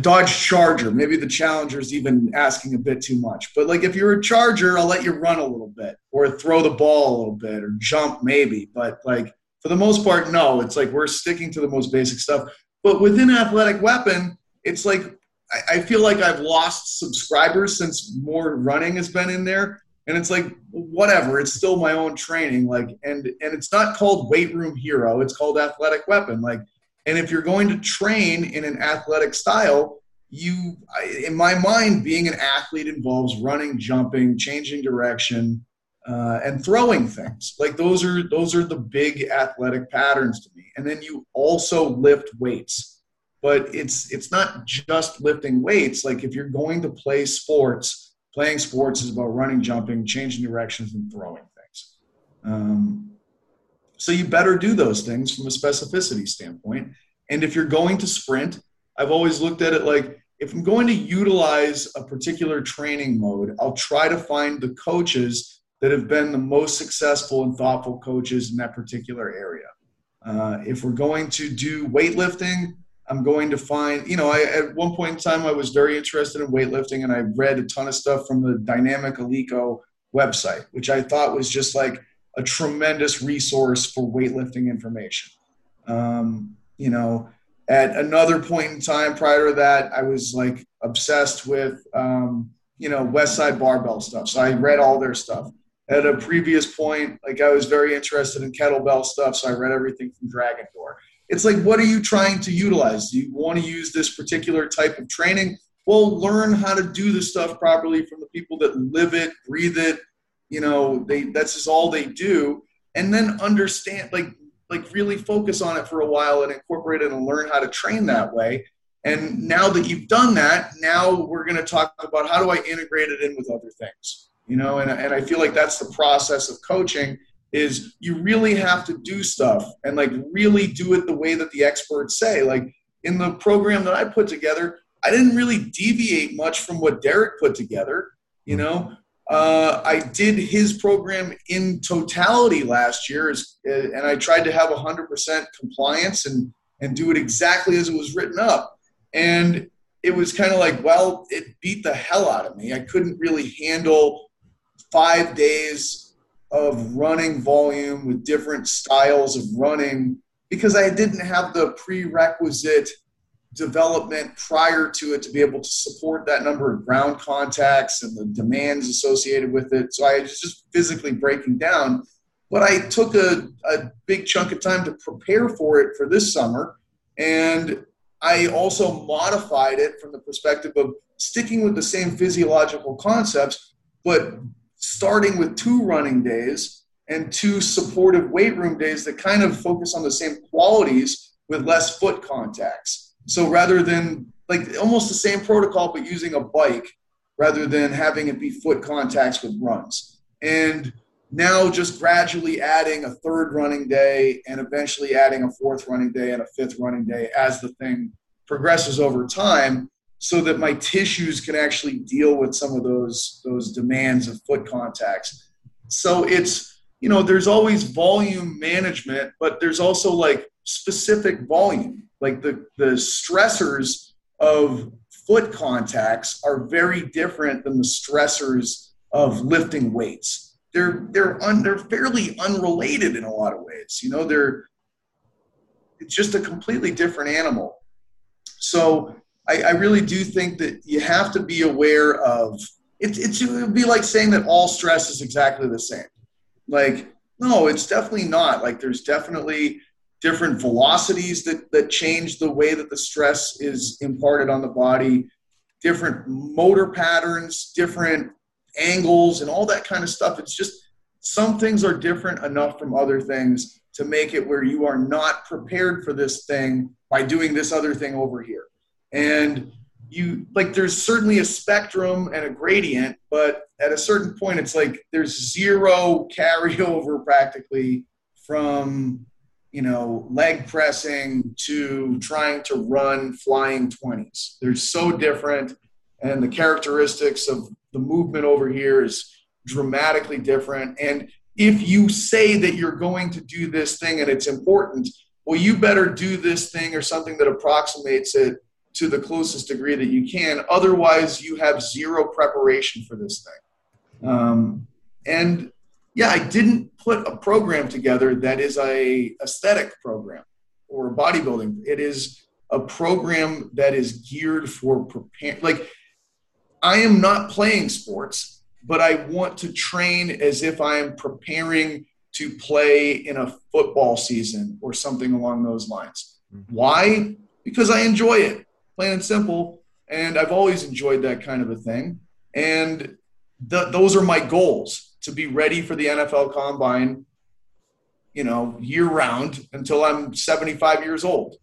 Dodge Charger. Maybe the Challenger is even asking a bit too much, but like if you're a Charger, I'll let you run a little bit or throw the ball a little bit or jump maybe, but like for the most part, no. It's like we're sticking to the most basic stuff. But within Athletic Weapon, it's like I, I feel like I've lost subscribers since more running has been in there and it's like whatever it's still my own training like and and it's not called weight room hero it's called athletic weapon like and if you're going to train in an athletic style you in my mind being an athlete involves running jumping changing direction uh, and throwing things. Like those are those are the big athletic patterns to me. And then you also lift weights. But it's it's not just lifting weights. Like if you're going to play sports playing sports is about running, jumping, changing directions, and throwing things. Um, so you better do those things from a specificity standpoint. And if you're going to sprint, I've always looked at it like if I'm going to utilize a particular training mode, I'll try to find the coaches that have been the most successful and thoughtful coaches in that particular area. Uh, if we're going to do weightlifting, I'm going to find, you know, I, at one point in time, I was very interested in weightlifting and I read a ton of stuff from the Dynamic Alico website, which I thought was just like a tremendous resource for weightlifting information. Um, you know, at another point in time prior to that, I was like obsessed with, um, you know, Westside Barbell stuff. So I read all their stuff. At a previous point, like I was very interested in kettlebell stuff. So I read everything from Dragon Door it's like, what are you trying to utilize? Do you want to use this particular type of training? Well, learn how to do the stuff properly from the people that live it, breathe it. You know, they that's just all they do, and then understand, like, like really focus on it for a while and incorporate it and learn how to train that way. And now that you've done that, now we're going to talk about how do I integrate it in with other things. You know, and, and I feel like that's the process of coaching is you really have to do stuff and like really do it the way that the experts say. Like in the program that I put together, I didn't really deviate much from what Derek put together. You know, uh, I did his program in totality last year, and I tried to have 100% compliance and and do it exactly as it was written up. And it was kind of like, well, it beat the hell out of me. I couldn't really handle five days of running volume with different styles of running because I didn't have the prerequisite development prior to it to be able to support that number of ground contacts and the demands associated with it. So I was just physically breaking down. But I took a, a big chunk of time to prepare for it for this summer. And I also modified it from the perspective of sticking with the same physiological concepts, but starting with two running days and two supportive weight room days that kind of focus on the same qualities with less foot contacts. So rather than like almost the same protocol, but using a bike rather than having it be foot contacts with runs. And now just gradually adding a third running day and eventually adding a fourth running day and a fifth running day as the thing progresses over time so that my tissues can actually deal with some of those those demands of foot contacts so it's you know there's always volume management but there's also like specific volume like the the stressors of foot contacts are very different than the stressors of lifting weights. They're they're un, they're fairly unrelated in a lot of ways. You know, they're it's just a completely different animal. So I, I really do think that you have to be aware of it, it's it would be like saying that all stress is exactly the same. Like, no, it's definitely not. Like there's definitely different velocities that, that change the way that the stress is imparted on the body, different motor patterns, different angles, and all that kind of stuff. It's just some things are different enough from other things to make it where you are not prepared for this thing by doing this other thing over here. And you like there's certainly a spectrum and a gradient, but at a certain point it's like there's zero carryover practically from you know, leg pressing to trying to run flying 20s. They're so different, and the characteristics of the movement over here is dramatically different. And if you say that you're going to do this thing and it's important, well, you better do this thing or something that approximates it to the closest degree that you can. Otherwise, you have zero preparation for this thing. Um, and yeah, I didn't put a program together that is a aesthetic program or a bodybuilding. It is a program that is geared for prepare. Like, I am not playing sports, but I want to train as if I am preparing to play in a football season or something along those lines. Mm-hmm. Why? Because I enjoy it, plain and simple. And I've always enjoyed that kind of a thing. And the, those are my goals to be ready for the NFL combine, you know, year round until I'm 75 years old.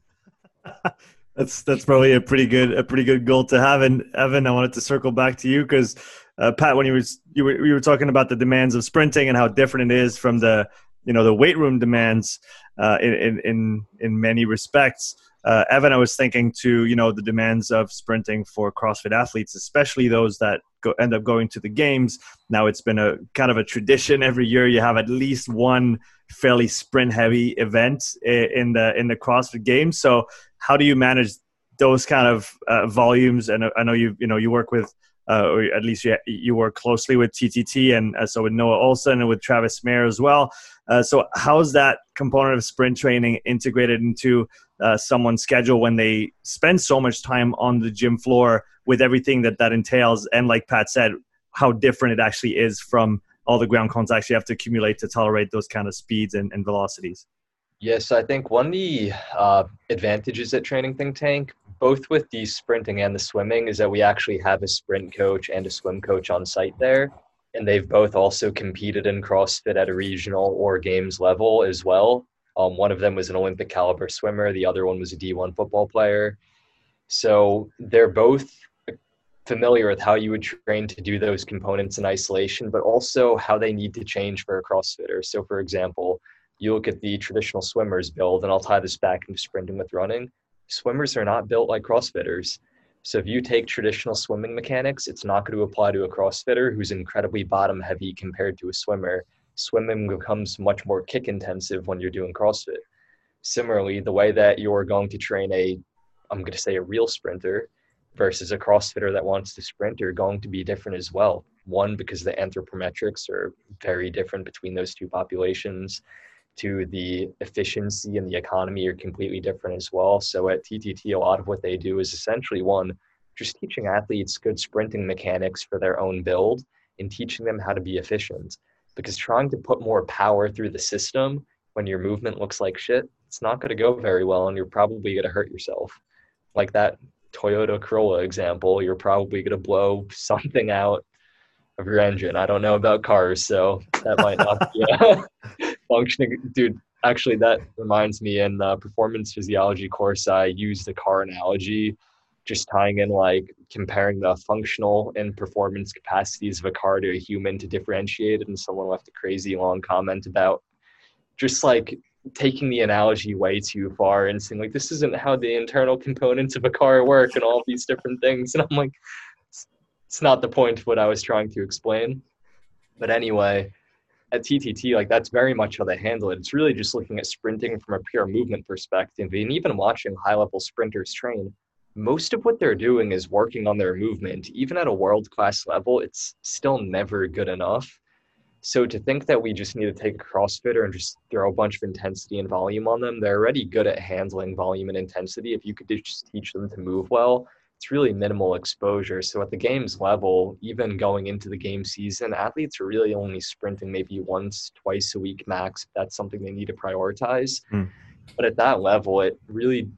that's that's probably a pretty good a pretty good goal to have. And Evan, I wanted to circle back to you because uh, Pat, when you was you were you were talking about the demands of sprinting and how different it is from the you know the weight room demands uh, in in in many respects uh, Evan, I was thinking to you know the demands of sprinting for CrossFit athletes, especially those that go, end up going to the games. Now it's been a kind of a tradition every year. You have at least one fairly sprint heavy event in the in the CrossFit Games. So how do you manage those kind of uh, volumes? And I know you you know you work with. Uh, or at least you, you work closely with TTT and uh, so with Noah Ohlsen and with Travis Mayer as well. Uh, so how's that component of sprint training integrated into uh, someone's schedule when they spend so much time on the gym floor with everything that that entails. And like pat said how different it actually is from all the ground contacts you have to accumulate to tolerate those kind of speeds and, and velocities. Yes i think one of the uh, advantages at training think tank both with the sprinting and the swimming is that we actually have a sprint coach and a swim coach on site there. And they've both also competed in CrossFit at a regional or games level as well. Um, one of them was an Olympic caliber swimmer, the other one was a D1 football player. So they're both familiar with how you would train to do those components in isolation, but also how they need to change for a CrossFitter. So, for example, you look at the traditional swimmers build, and I'll tie this back into sprinting with running. Swimmers are not built like CrossFitters. So, if you take traditional swimming mechanics, it's not going to apply to a CrossFitter who's incredibly bottom heavy compared to a swimmer swimming becomes much more kick intensive when you're doing CrossFit. Similarly, the way that you're going to train a, I'm going to say a real sprinter versus a CrossFitter that wants to sprint are going to be different as well. One, because the anthropometrics are very different between those two populations. Two, the efficiency and the economy are completely different as well. So at TTT, a lot of what they do is essentially one, just teaching athletes good sprinting mechanics for their own build and teaching them how to be efficient because trying to put more power through the system when your movement looks like shit, it's not going to go very well and you're probably going to hurt yourself. Like that Toyota Corolla example, you're probably going to blow something out of your engine. I don't know about cars, so that might not be functioning. Dude, actually, that reminds me in the performance physiology course, I used a car analogy just tying in like comparing the functional and performance capacities of a car to a human to differentiate it. And someone left a crazy long comment about just like taking the analogy way too far and saying like this isn't how the internal components of a car work and all these different things. And I'm like, it's not the point of what I was trying to explain. But anyway, at TTT, like that's very much how they handle it. It's really just looking at sprinting from a pure movement perspective. And even watching high level sprinters train, most of what they're doing is working on their movement. Even at a world class level, it's still never good enough. So to think that we just need to take a CrossFitter and just throw a bunch of intensity and volume on them, they're already good at handling volume and intensity. If you could just teach them to move well, it's really minimal exposure. So at the games level, even going into the game season, athletes are really only sprinting maybe once, twice a week max. that's something they need to prioritize. Mm. But at that level, it really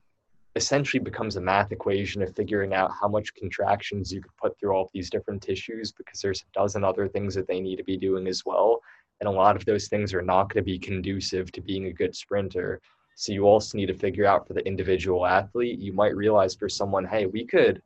essentially becomes a math equation of figuring out how much contractions you could put through all of these different tissues because there's a dozen other things that they need to be doing as well. And a lot of those things are not going to be conducive to being a good sprinter. So you also need to figure out for the individual athlete, you might realize for someone, hey, we could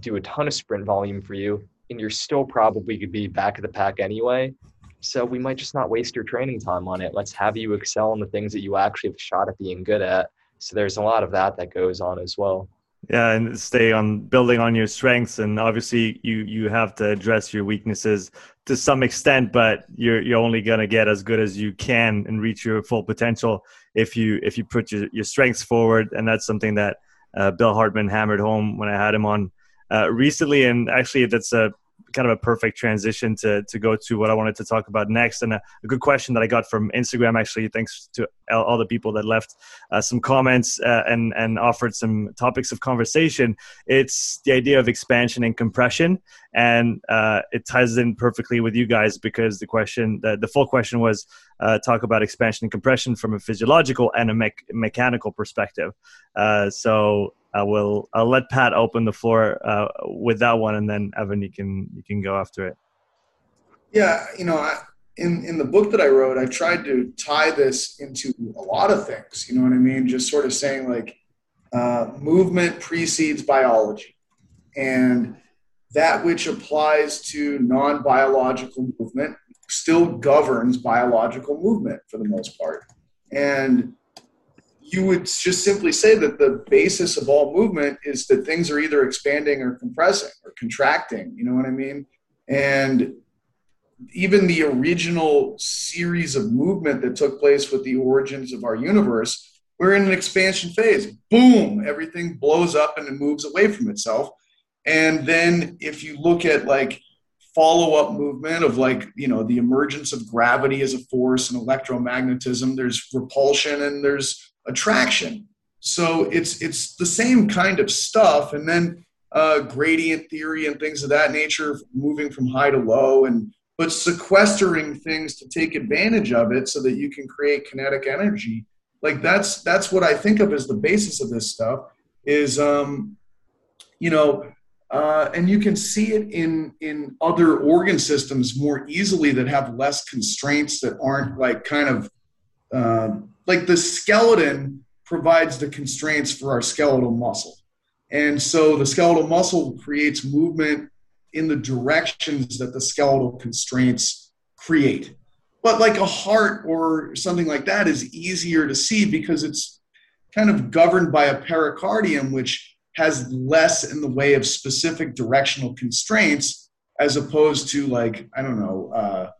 do a ton of sprint volume for you, and you're still probably could be back of the pack anyway. So we might just not waste your training time on it. Let's have you excel in the things that you actually have a shot at being good at. So there's a lot of that that goes on as well. Yeah, and stay on building on your strengths, and obviously you you have to address your weaknesses to some extent, but you're you're only gonna get as good as you can and reach your full potential if you if you put your, your strengths forward, and that's something that uh, Bill Hartman hammered home when I had him on uh, recently, and actually that's a kind of a perfect transition to to go to what I wanted to talk about next. And a, a good question that I got from Instagram, actually, thanks to all the people that left uh, some comments uh, and and offered some topics of conversation. It's the idea of expansion and compression, and uh, it ties in perfectly with you guys because the question, the, the full question was uh, talk about expansion and compression from a physiological and a me- mechanical perspective. Uh, so I will I'll let Pat open the floor uh, with that one, and then Evan, you can you can go after it. Yeah, you know, I, in in the book that I wrote, I tried to tie this into a lot of things. You know what I mean? Just sort of saying like uh, movement precedes biology, and that which applies to non biological movement still governs biological movement for the most part, and you would just simply say that the basis of all movement is that things are either expanding or compressing or contracting. You know what I mean? And even the original series of movement that took place with the origins of our universe, we're in an expansion phase. Boom, everything blows up and it moves away from itself. And then if you look at like follow up movement of like, you know, the emergence of gravity as a force and electromagnetism, there's repulsion and there's attraction. So it's it's the same kind of stuff, and then uh, gradient theory and things of that nature, moving from high to low, and but sequestering things to take advantage of it so that you can create kinetic energy. Like that's that's what I think of as the basis of this stuff. Is um, you know, uh, and you can see it in in other organ systems more easily that have less constraints that aren't like kind of uh, like the skeleton provides the constraints for our skeletal muscle. And so the skeletal muscle creates movement in the directions that the skeletal constraints create. But like a heart or something like that is easier to see because it's kind of governed by a pericardium, which has less in the way of specific directional constraints as opposed to like, I don't know, uh,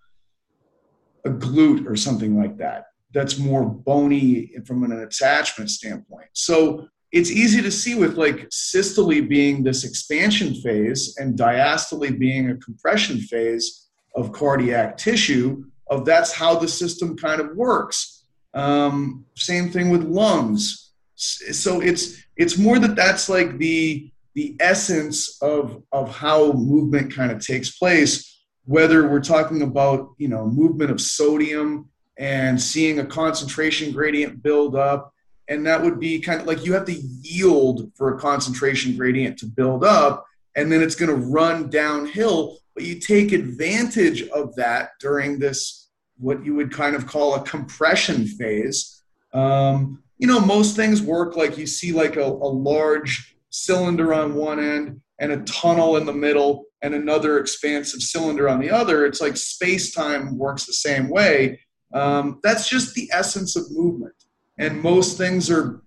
a glute or something like that that's more bony from an attachment standpoint. So it's easy to see with like systole being this expansion phase and diastole being a compression phase of cardiac tissue of that's how the system kind of works. Um, same thing with lungs. So it's it's more that that's like the the essence of of how movement kind of takes place. Whether we're talking about you know movement of sodium and seeing a concentration gradient build up. And that would be kind of like you have to yield for a concentration gradient to build up, and then it's going to run downhill. But you take advantage of that during this, what you would kind of call a compression phase. Um, you know, most things work like you see like a, a large cylinder on one end and a tunnel in the middle and another expansive cylinder on the other. It's like space time works the same way. Um, that's just the essence of movement. And most things are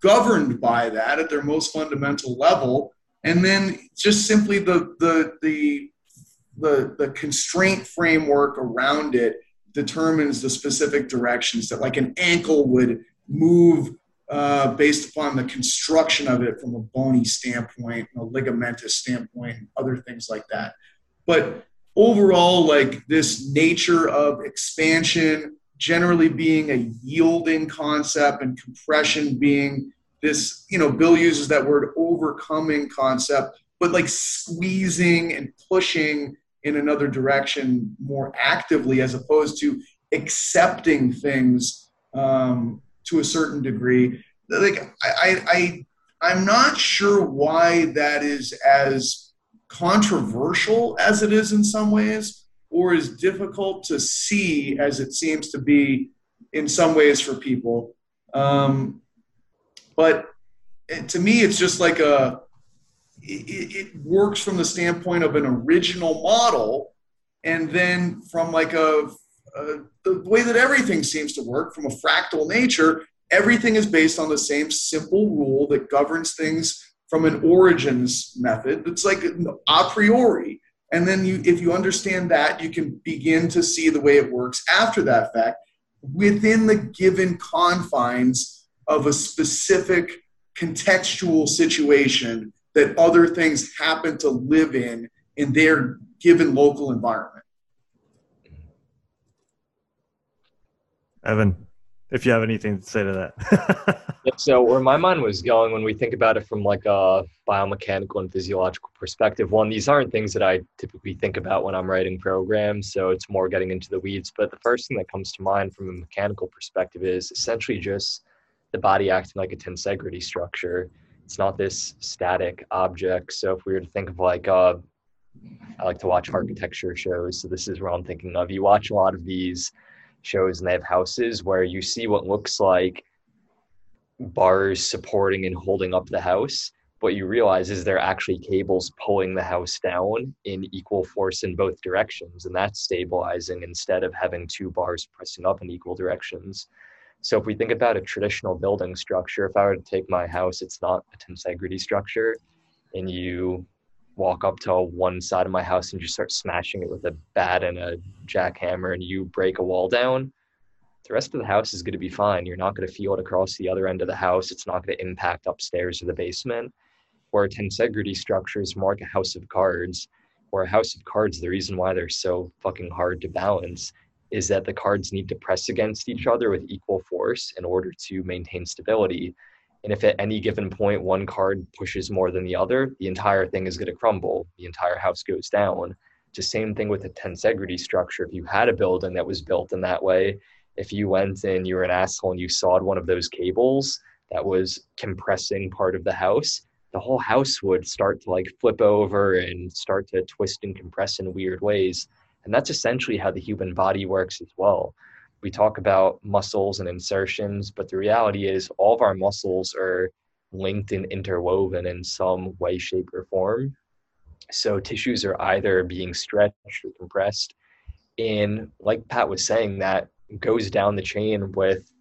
governed by that at their most fundamental level. And then just simply the, the, the, the, the constraint framework around it determines the specific directions that like an ankle would move uh, based upon the construction of it from a bony standpoint, a ligamentous standpoint, other things like that. But overall, like this nature of expansion generally being a yielding concept and compression being this, you know, Bill uses that word overcoming concept, but like squeezing and pushing in another direction more actively as opposed to accepting things um, to a certain degree. Like I, I, I'm not sure why that is as controversial as it is in some ways, or as difficult to see as it seems to be in some ways for people. Um, but to me, it's just like a. It, it works from the standpoint of an original model, and then from like a uh, the way that everything seems to work from a fractal nature, everything is based on the same simple rule that governs things from an origins method. It's like a priori. And then you, if you understand that, you can begin to see the way it works after that fact within the given confines of a specific contextual situation that other things happen to live in in their given local environment. Evan, if you have anything to say to that. so where my mind was going when we think about it from like a biomechanical and physiological perspective, one, these aren't things that I typically think about when I'm writing programs, so it's more getting into the weeds. But the first thing that comes to mind from a mechanical perspective is essentially just the body acting like a tensegrity structure. It's not this static object. So if we were to think of like uh, I like to watch architecture shows, so this is what I'm thinking of. You watch a lot of these shows and they have houses where you see what looks like bars supporting and holding up the house what you realize is they're actually cables pulling the house down in equal force in both directions and that's stabilizing instead of having two bars pressing up in equal directions. So if we think about a traditional building structure if i were to take my house it's not a tensegrity structure and you walk up to one side of my house and just start smashing it with a bat and a jackhammer and you break a wall down, the rest of the house is going to be fine. You're not going to feel it across the other end of the house. It's not going to impact upstairs or the basement. Where a tensegrity structure is more like a house of cards, or a house of cards, the reason why they're so fucking hard to balance is that the cards need to press against each other with equal force in order to maintain stability. And if at any given point one card pushes more than the other, the entire thing is going to crumble. The entire house goes down. Just same thing with a tensegrity structure. If you had a building that was built in that way, if you went and you were an asshole and you sawed one of those cables that was compressing part of the house, the whole house would start to like flip over and start to twist and compress in weird ways. And that's essentially how the human body works as well we talk about muscles and insertions, but the reality is all of our muscles are linked and interwoven in some way, shape, or form. So tissues are either being stretched or compressed. And like Pat was saying, that goes down the chain with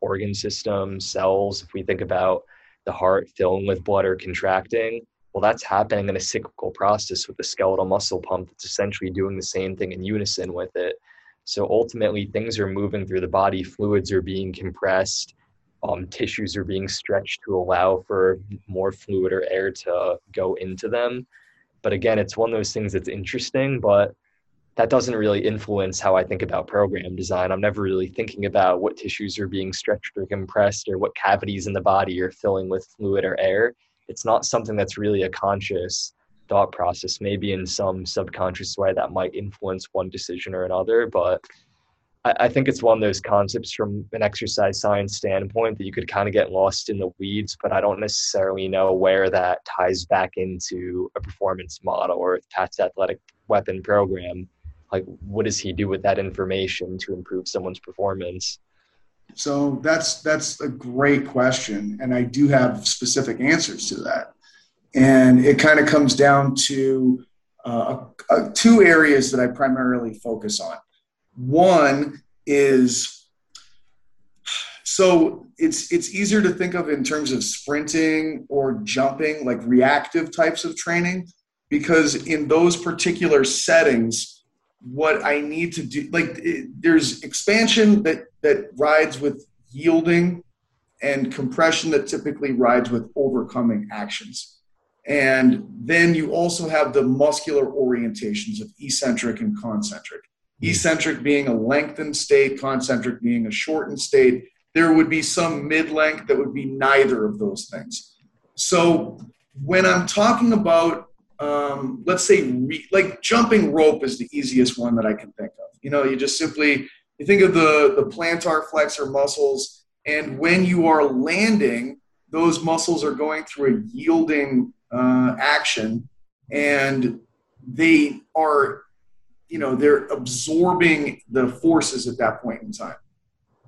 organ systems, cells. If we think about the heart filling with blood or contracting, well, that's happening in a cyclical process with the skeletal muscle pump that's essentially doing the same thing in unison with it. So ultimately, things are moving through the body, fluids are being compressed, um, tissues are being stretched to allow for more fluid or air to go into them. But again, it's one of those things that's interesting, but that doesn't really influence how I think about program design. I'm never really thinking about what tissues are being stretched or compressed or what cavities in the body are filling with fluid or air. It's not something that's really a conscious thought process. Maybe in some subconscious way that might influence one decision or another, but I, I think it's one of those concepts from an exercise science standpoint that you could kind of get lost in the weeds, but I don't necessarily know where that ties back into a performance model or Pat's athletic weapon program. Like, what does he do with that information to improve someone's performance? So that's that's a great question, and I do have specific answers to that. And it kind of comes down to uh, uh, two areas that I primarily focus on. One is so it's it's easier to think of in terms of sprinting or jumping, like reactive types of training, because in those particular settings, what I need to do, like it, there's expansion that that rides with yielding, and compression that typically rides with overcoming actions. And then you also have the muscular orientations of eccentric and concentric. Hmm. Eccentric being a lengthened state, concentric being a shortened state. There would be some mid length that would be neither of those things. So when I'm talking about, um, let's say, re- like jumping rope is the easiest one that I can think of. You know, you just simply you think of the the plantar flexor muscles, and when you are landing, those muscles are going through a yielding uh, action and they are you know they're absorbing the forces at that point in time.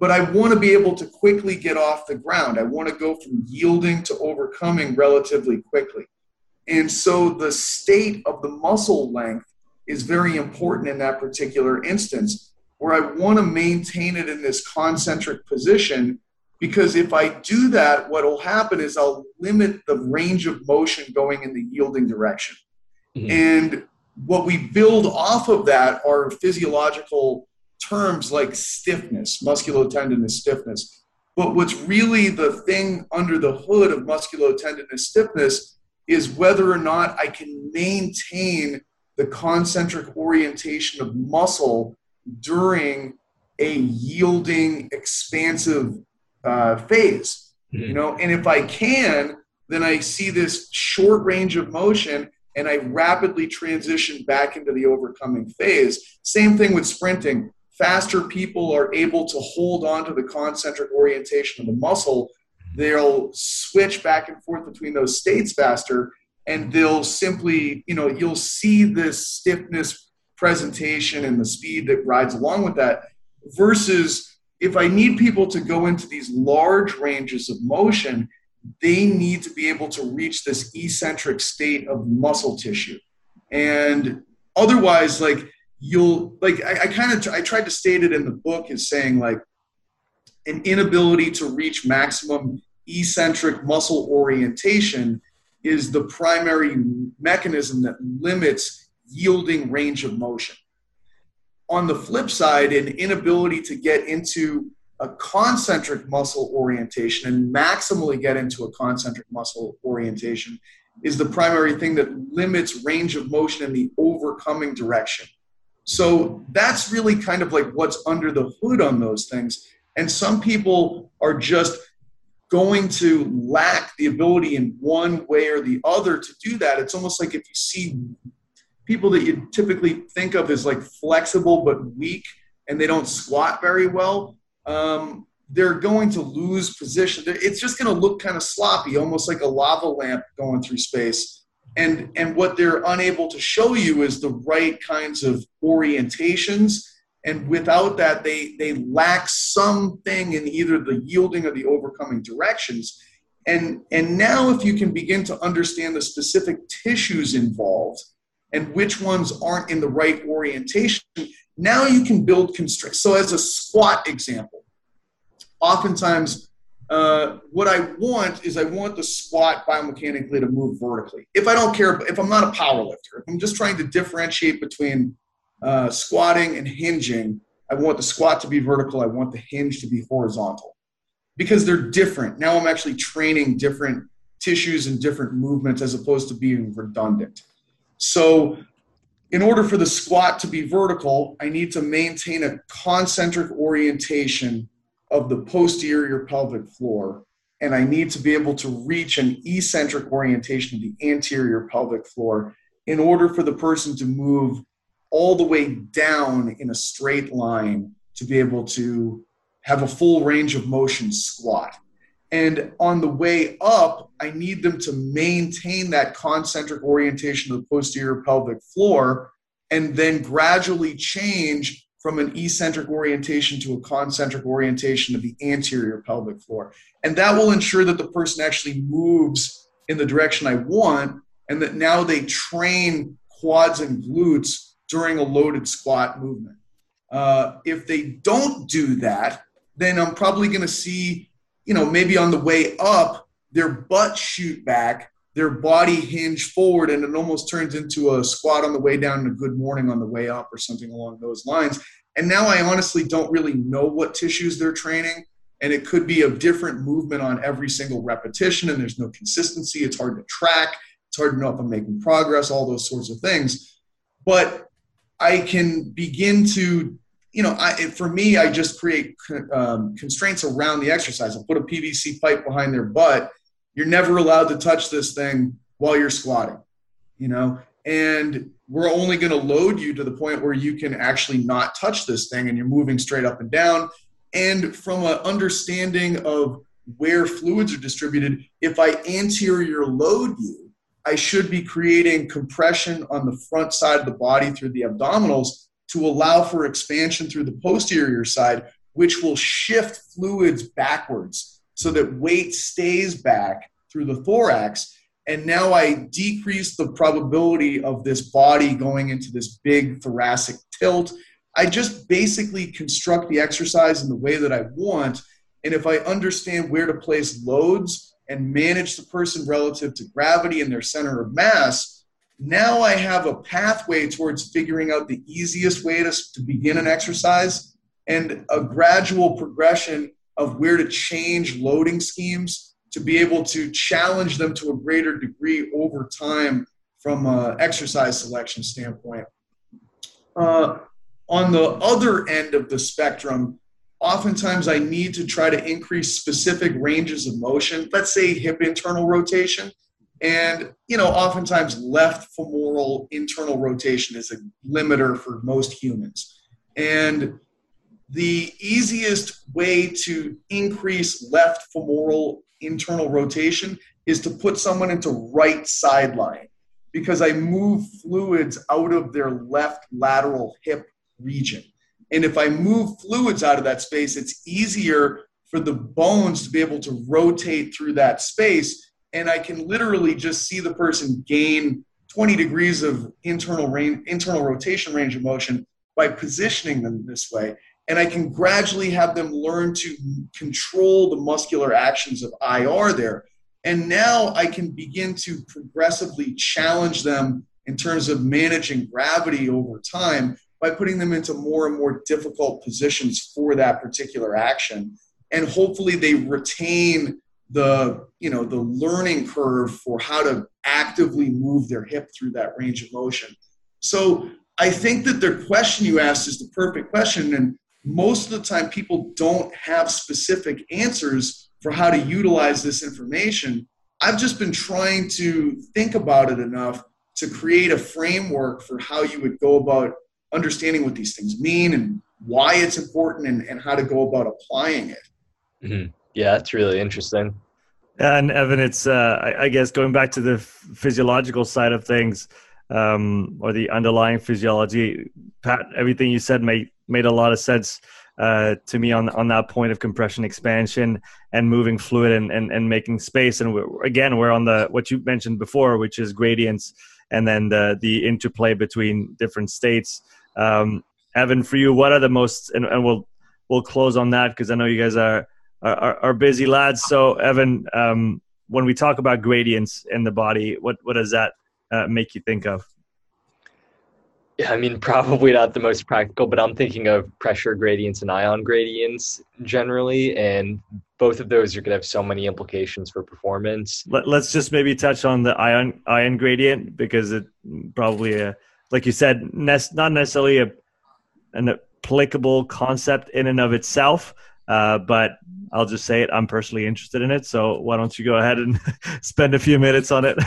But i want to be able to quickly get off the ground. I want to go from yielding to overcoming relatively quickly. And so the state of the muscle length is very important in that particular instance where i want to maintain it in this concentric position because if I do that, what will happen is I'll limit the range of motion going in the yielding direction. Mm-hmm. And what we build off of that are physiological terms like stiffness, musculotendinous stiffness. But what's really the thing under the hood of musculotendinous stiffness is whether or not I can maintain the concentric orientation of muscle during a yielding, expansive uh, phase, mm-hmm. you know. And if I can, then I see this short range of motion and I rapidly transition back into the overcoming phase. Same thing with sprinting. Faster people are able to hold on to the concentric orientation of the muscle. They'll switch back and forth between those states faster, and they'll simply, you know, you'll see this stiffness presentation and the speed that rides along with that versus if I need people to go into these large ranges of motion, they need to be able to reach this eccentric state of muscle tissue. And otherwise, like you'll like I, I kind of I tried to state it in the book as saying like an inability to reach maximum eccentric muscle orientation is the primary mechanism that limits yielding range of motion on the flip side, an inability to get into a concentric muscle orientation and maximally get into a concentric muscle orientation is the primary thing that limits range of motion in the overcoming direction. So that's really kind of like what's under the hood on those things. And some people are just going to lack the ability in one way or the other to do that. It's almost like if you see people that you typically think of as like flexible but weak and they don't squat very well, um, they're going to lose position. It's just going to look kind of sloppy, almost like a lava lamp going through space. And, and what they're unable to show you is the right kinds of orientations. And without that, they, they lack something in either the yielding or the overcoming directions. And, and now, if you can begin to understand the specific tissues involved, and which ones aren't in the right orientation, now you can build constraints. So, as a squat example, oftentimes uh, what I want is I want the squat biomechanically to move vertically. If I don't care, if I'm not a power lifter, if I'm just trying to differentiate between uh, squatting and hinging, I want the squat to be vertical, I want the hinge to be horizontal because they're different. Now I'm actually training different tissues and different movements as opposed to being redundant. So in order for the squat to be vertical, I need to maintain a concentric orientation of the posterior pelvic floor. And I need to be able to reach an eccentric orientation of the anterior pelvic floor in order for the person to move all the way down in a straight line to be able to have a full range of motion squat. And on the way up, I need them to maintain that concentric orientation of the posterior pelvic floor and then gradually change from an eccentric orientation to a concentric orientation of the anterior pelvic floor. And that will ensure that the person actually moves in the direction I want and that now they train quads and glutes during a loaded squat movement. Uh, if they don't do that, then I'm probably going to see, you know, maybe on the way up, their butt shoot back, their body hinge forward, and it almost turns into a squat on the way down and a good morning on the way up or something along those lines. And now I honestly don't really know what tissues they're training. And it could be a different movement on every single repetition, and there's no consistency. It's hard to track. It's hard to know if I'm making progress, all those sorts of things. But I can begin to, you know, I, for me, I just create um, constraints around the exercise. I put a PVC pipe behind their butt. You're never allowed to touch this thing while you're squatting, you know, and we're only going to load you to the point where you can actually not touch this thing and you're moving straight up and down. And from an understanding of where fluids are distributed, if I anterior load you, I should be creating compression on the front side of the body through the abdominals to allow for expansion through the posterior side, which will shift fluids backwards so that weight stays back through the thorax. And now I decrease the probability of this body going into this big thoracic tilt. I just basically construct the exercise in the way that I want. And if I understand where to place loads, and manage the person relative to gravity and their center of mass, now I have a pathway towards figuring out the easiest way to, to begin an exercise and a gradual progression of where to change loading schemes to be able to challenge them to a greater degree over time from an exercise selection standpoint. Uh, on the other end of the spectrum, oftentimes I need to try to increase specific ranges of motion, let's say hip internal rotation. And, you know, oftentimes left femoral internal rotation is a limiter for most humans. And the easiest way to increase left femoral internal rotation is to put someone into right sideline because I move fluids out of their left lateral hip region. And if I move fluids out of that space, it's easier for the bones to be able to rotate through that space. And I can literally just see the person gain 20 degrees of internal range, internal rotation range of motion by positioning them this way. And I can gradually have them learn to control the muscular actions of IR there. And now I can begin to progressively challenge them in terms of managing gravity over time by putting them into more and more difficult positions for that particular action and hopefully they retain the you know the learning curve for how to actively move their hip through that range of motion so i think that the question you asked is the perfect question and most of the time people don't have specific answers for how to utilize this information i've just been trying to think about it enough to create a framework for how you would go about understanding what these things mean and why it's important and, and how to go about applying it. Mm-hmm. Yeah, that's really interesting. And Evan, it's uh, I, I, guess going back to the physiological side of things, um, or the underlying physiology. Pat, everything you said made made a lot of sense uh, to me on on that point of compression expansion and moving fluid and and, and making space. And we're, again, we're on the what you mentioned before, which is gradients, and then the the interplay between different states. Um, Evan, for you, what are the most, and, and we'll we'll close on that because I know you guys are, are are, busy lads. So, Evan, um, when we talk about gradients in the body, what what does that uh, make you think of? Yeah, I mean, probably not the most practical, but I'm thinking of pressure gradients and ion gradients generally, and both of those are going to have so many implications for performance. Let, us just maybe touch on the ion ion gradient because it probably a like you said, not necessarily a, an applicable concept in and of itself, uh, but I'll just say it. I'm personally interested in it. So why don't you go ahead and spend a few minutes on it?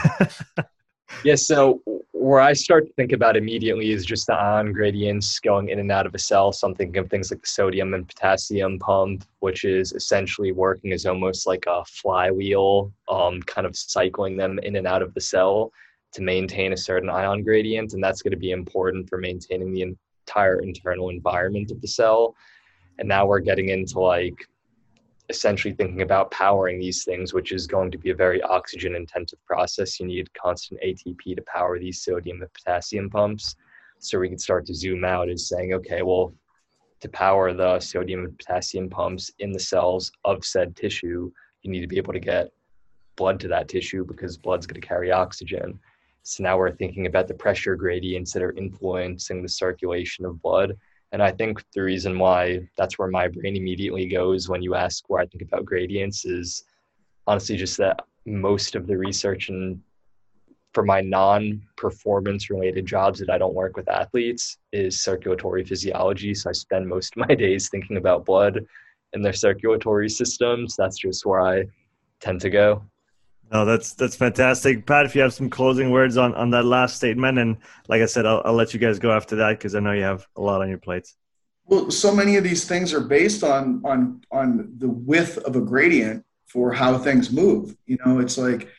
yes. so where I start to think about immediately is just the ion gradients going in and out of a cell. So I'm thinking of things like the sodium and potassium pump, which is essentially working as almost like a flywheel, um, kind of cycling them in and out of the cell to maintain a certain ion gradient, and that's going to be important for maintaining the entire internal environment of the cell. And now we're getting into like essentially thinking about powering these things, which is going to be a very oxygen intensive process. You need constant ATP to power these sodium and potassium pumps. So we can start to zoom out as saying, okay, well, to power the sodium and potassium pumps in the cells of said tissue, you need to be able to get blood to that tissue because blood's going to carry oxygen. So now we're thinking about the pressure gradients that are influencing the circulation of blood. And I think the reason why that's where my brain immediately goes when you ask where I think about gradients is honestly just that most of the research and for my non performance related jobs that I don't work with athletes is circulatory physiology. So I spend most of my days thinking about blood and their circulatory systems. That's just where I tend to go. No, that's that's fantastic, Pat. If you have some closing words on on that last statement, and like I said, I'll, I'll let you guys go after that because I know you have a lot on your plates. Well, so many of these things are based on on on the width of a gradient for how things move. You know, it's like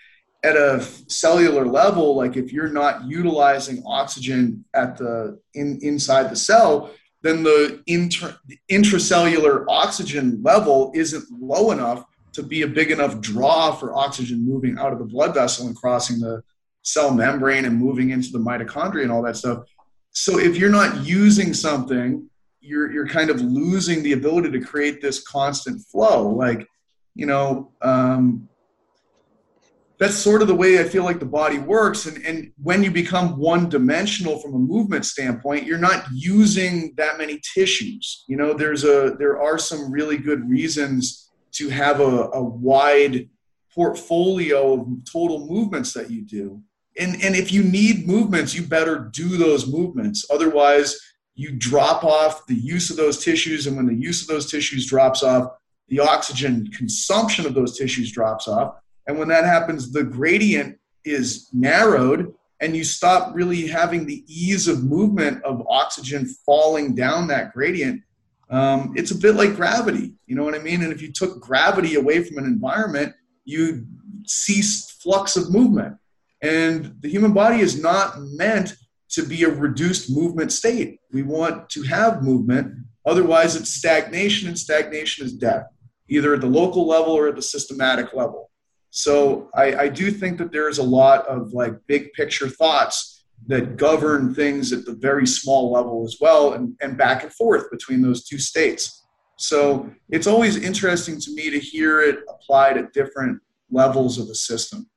at a cellular level, like if you're not utilizing oxygen at the in inside the cell, then the inter, intracellular oxygen level isn't low enough to be a big enough draw for oxygen moving out of the blood vessel and crossing the cell membrane and moving into the mitochondria and all that stuff. So if you're not using something, you're you're kind of losing the ability to create this constant flow. Like, you know, um, that's sort of the way I feel like the body works. And, and when you become one dimensional from a movement standpoint, you're not using that many tissues. You know, there's a there are some really good reasons to have a, a wide portfolio of total movements that you do. And, and if you need movements, you better do those movements. Otherwise, you drop off the use of those tissues. And when the use of those tissues drops off, the oxygen consumption of those tissues drops off. And when that happens, the gradient is narrowed and you stop really having the ease of movement of oxygen falling down that gradient um, it's a bit like gravity. You know what I mean? And if you took gravity away from an environment, you cease flux of movement. And the human body is not meant to be a reduced movement state. We want to have movement. Otherwise, it's stagnation, and stagnation is death, either at the local level or at the systematic level. So I, I do think that there is a lot of like big picture thoughts that govern things at the very small level as well and, and back and forth between those two states. So it's always interesting to me to hear it applied at different levels of the system.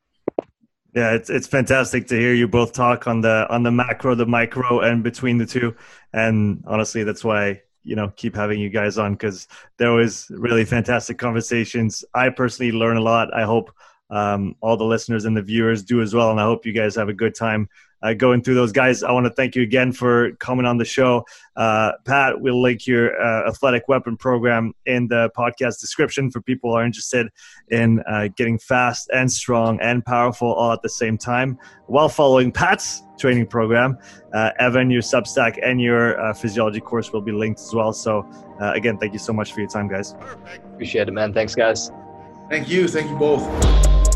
Yeah, it's it's fantastic to hear you both talk on the on the macro, the micro, and between the two. And honestly, that's why you know keep having you guys on because there was really fantastic conversations. I personally learn a lot. I hope um, all the listeners and the viewers do as well, and I hope you guys have a good time uh, going through those guys. I want to thank you again for coming on the show. Uh, Pat, we'll link your uh, athletic weapon program in the podcast description for people who are interested in uh, getting fast and strong and powerful all at the same time while following Pat's training program. Uh, Evan, your Substack and your uh, physiology course will be linked as well. So, again, thank you so much for your time, guys. Appreciate it, man. Thanks, guys. Thank you. Thank you both.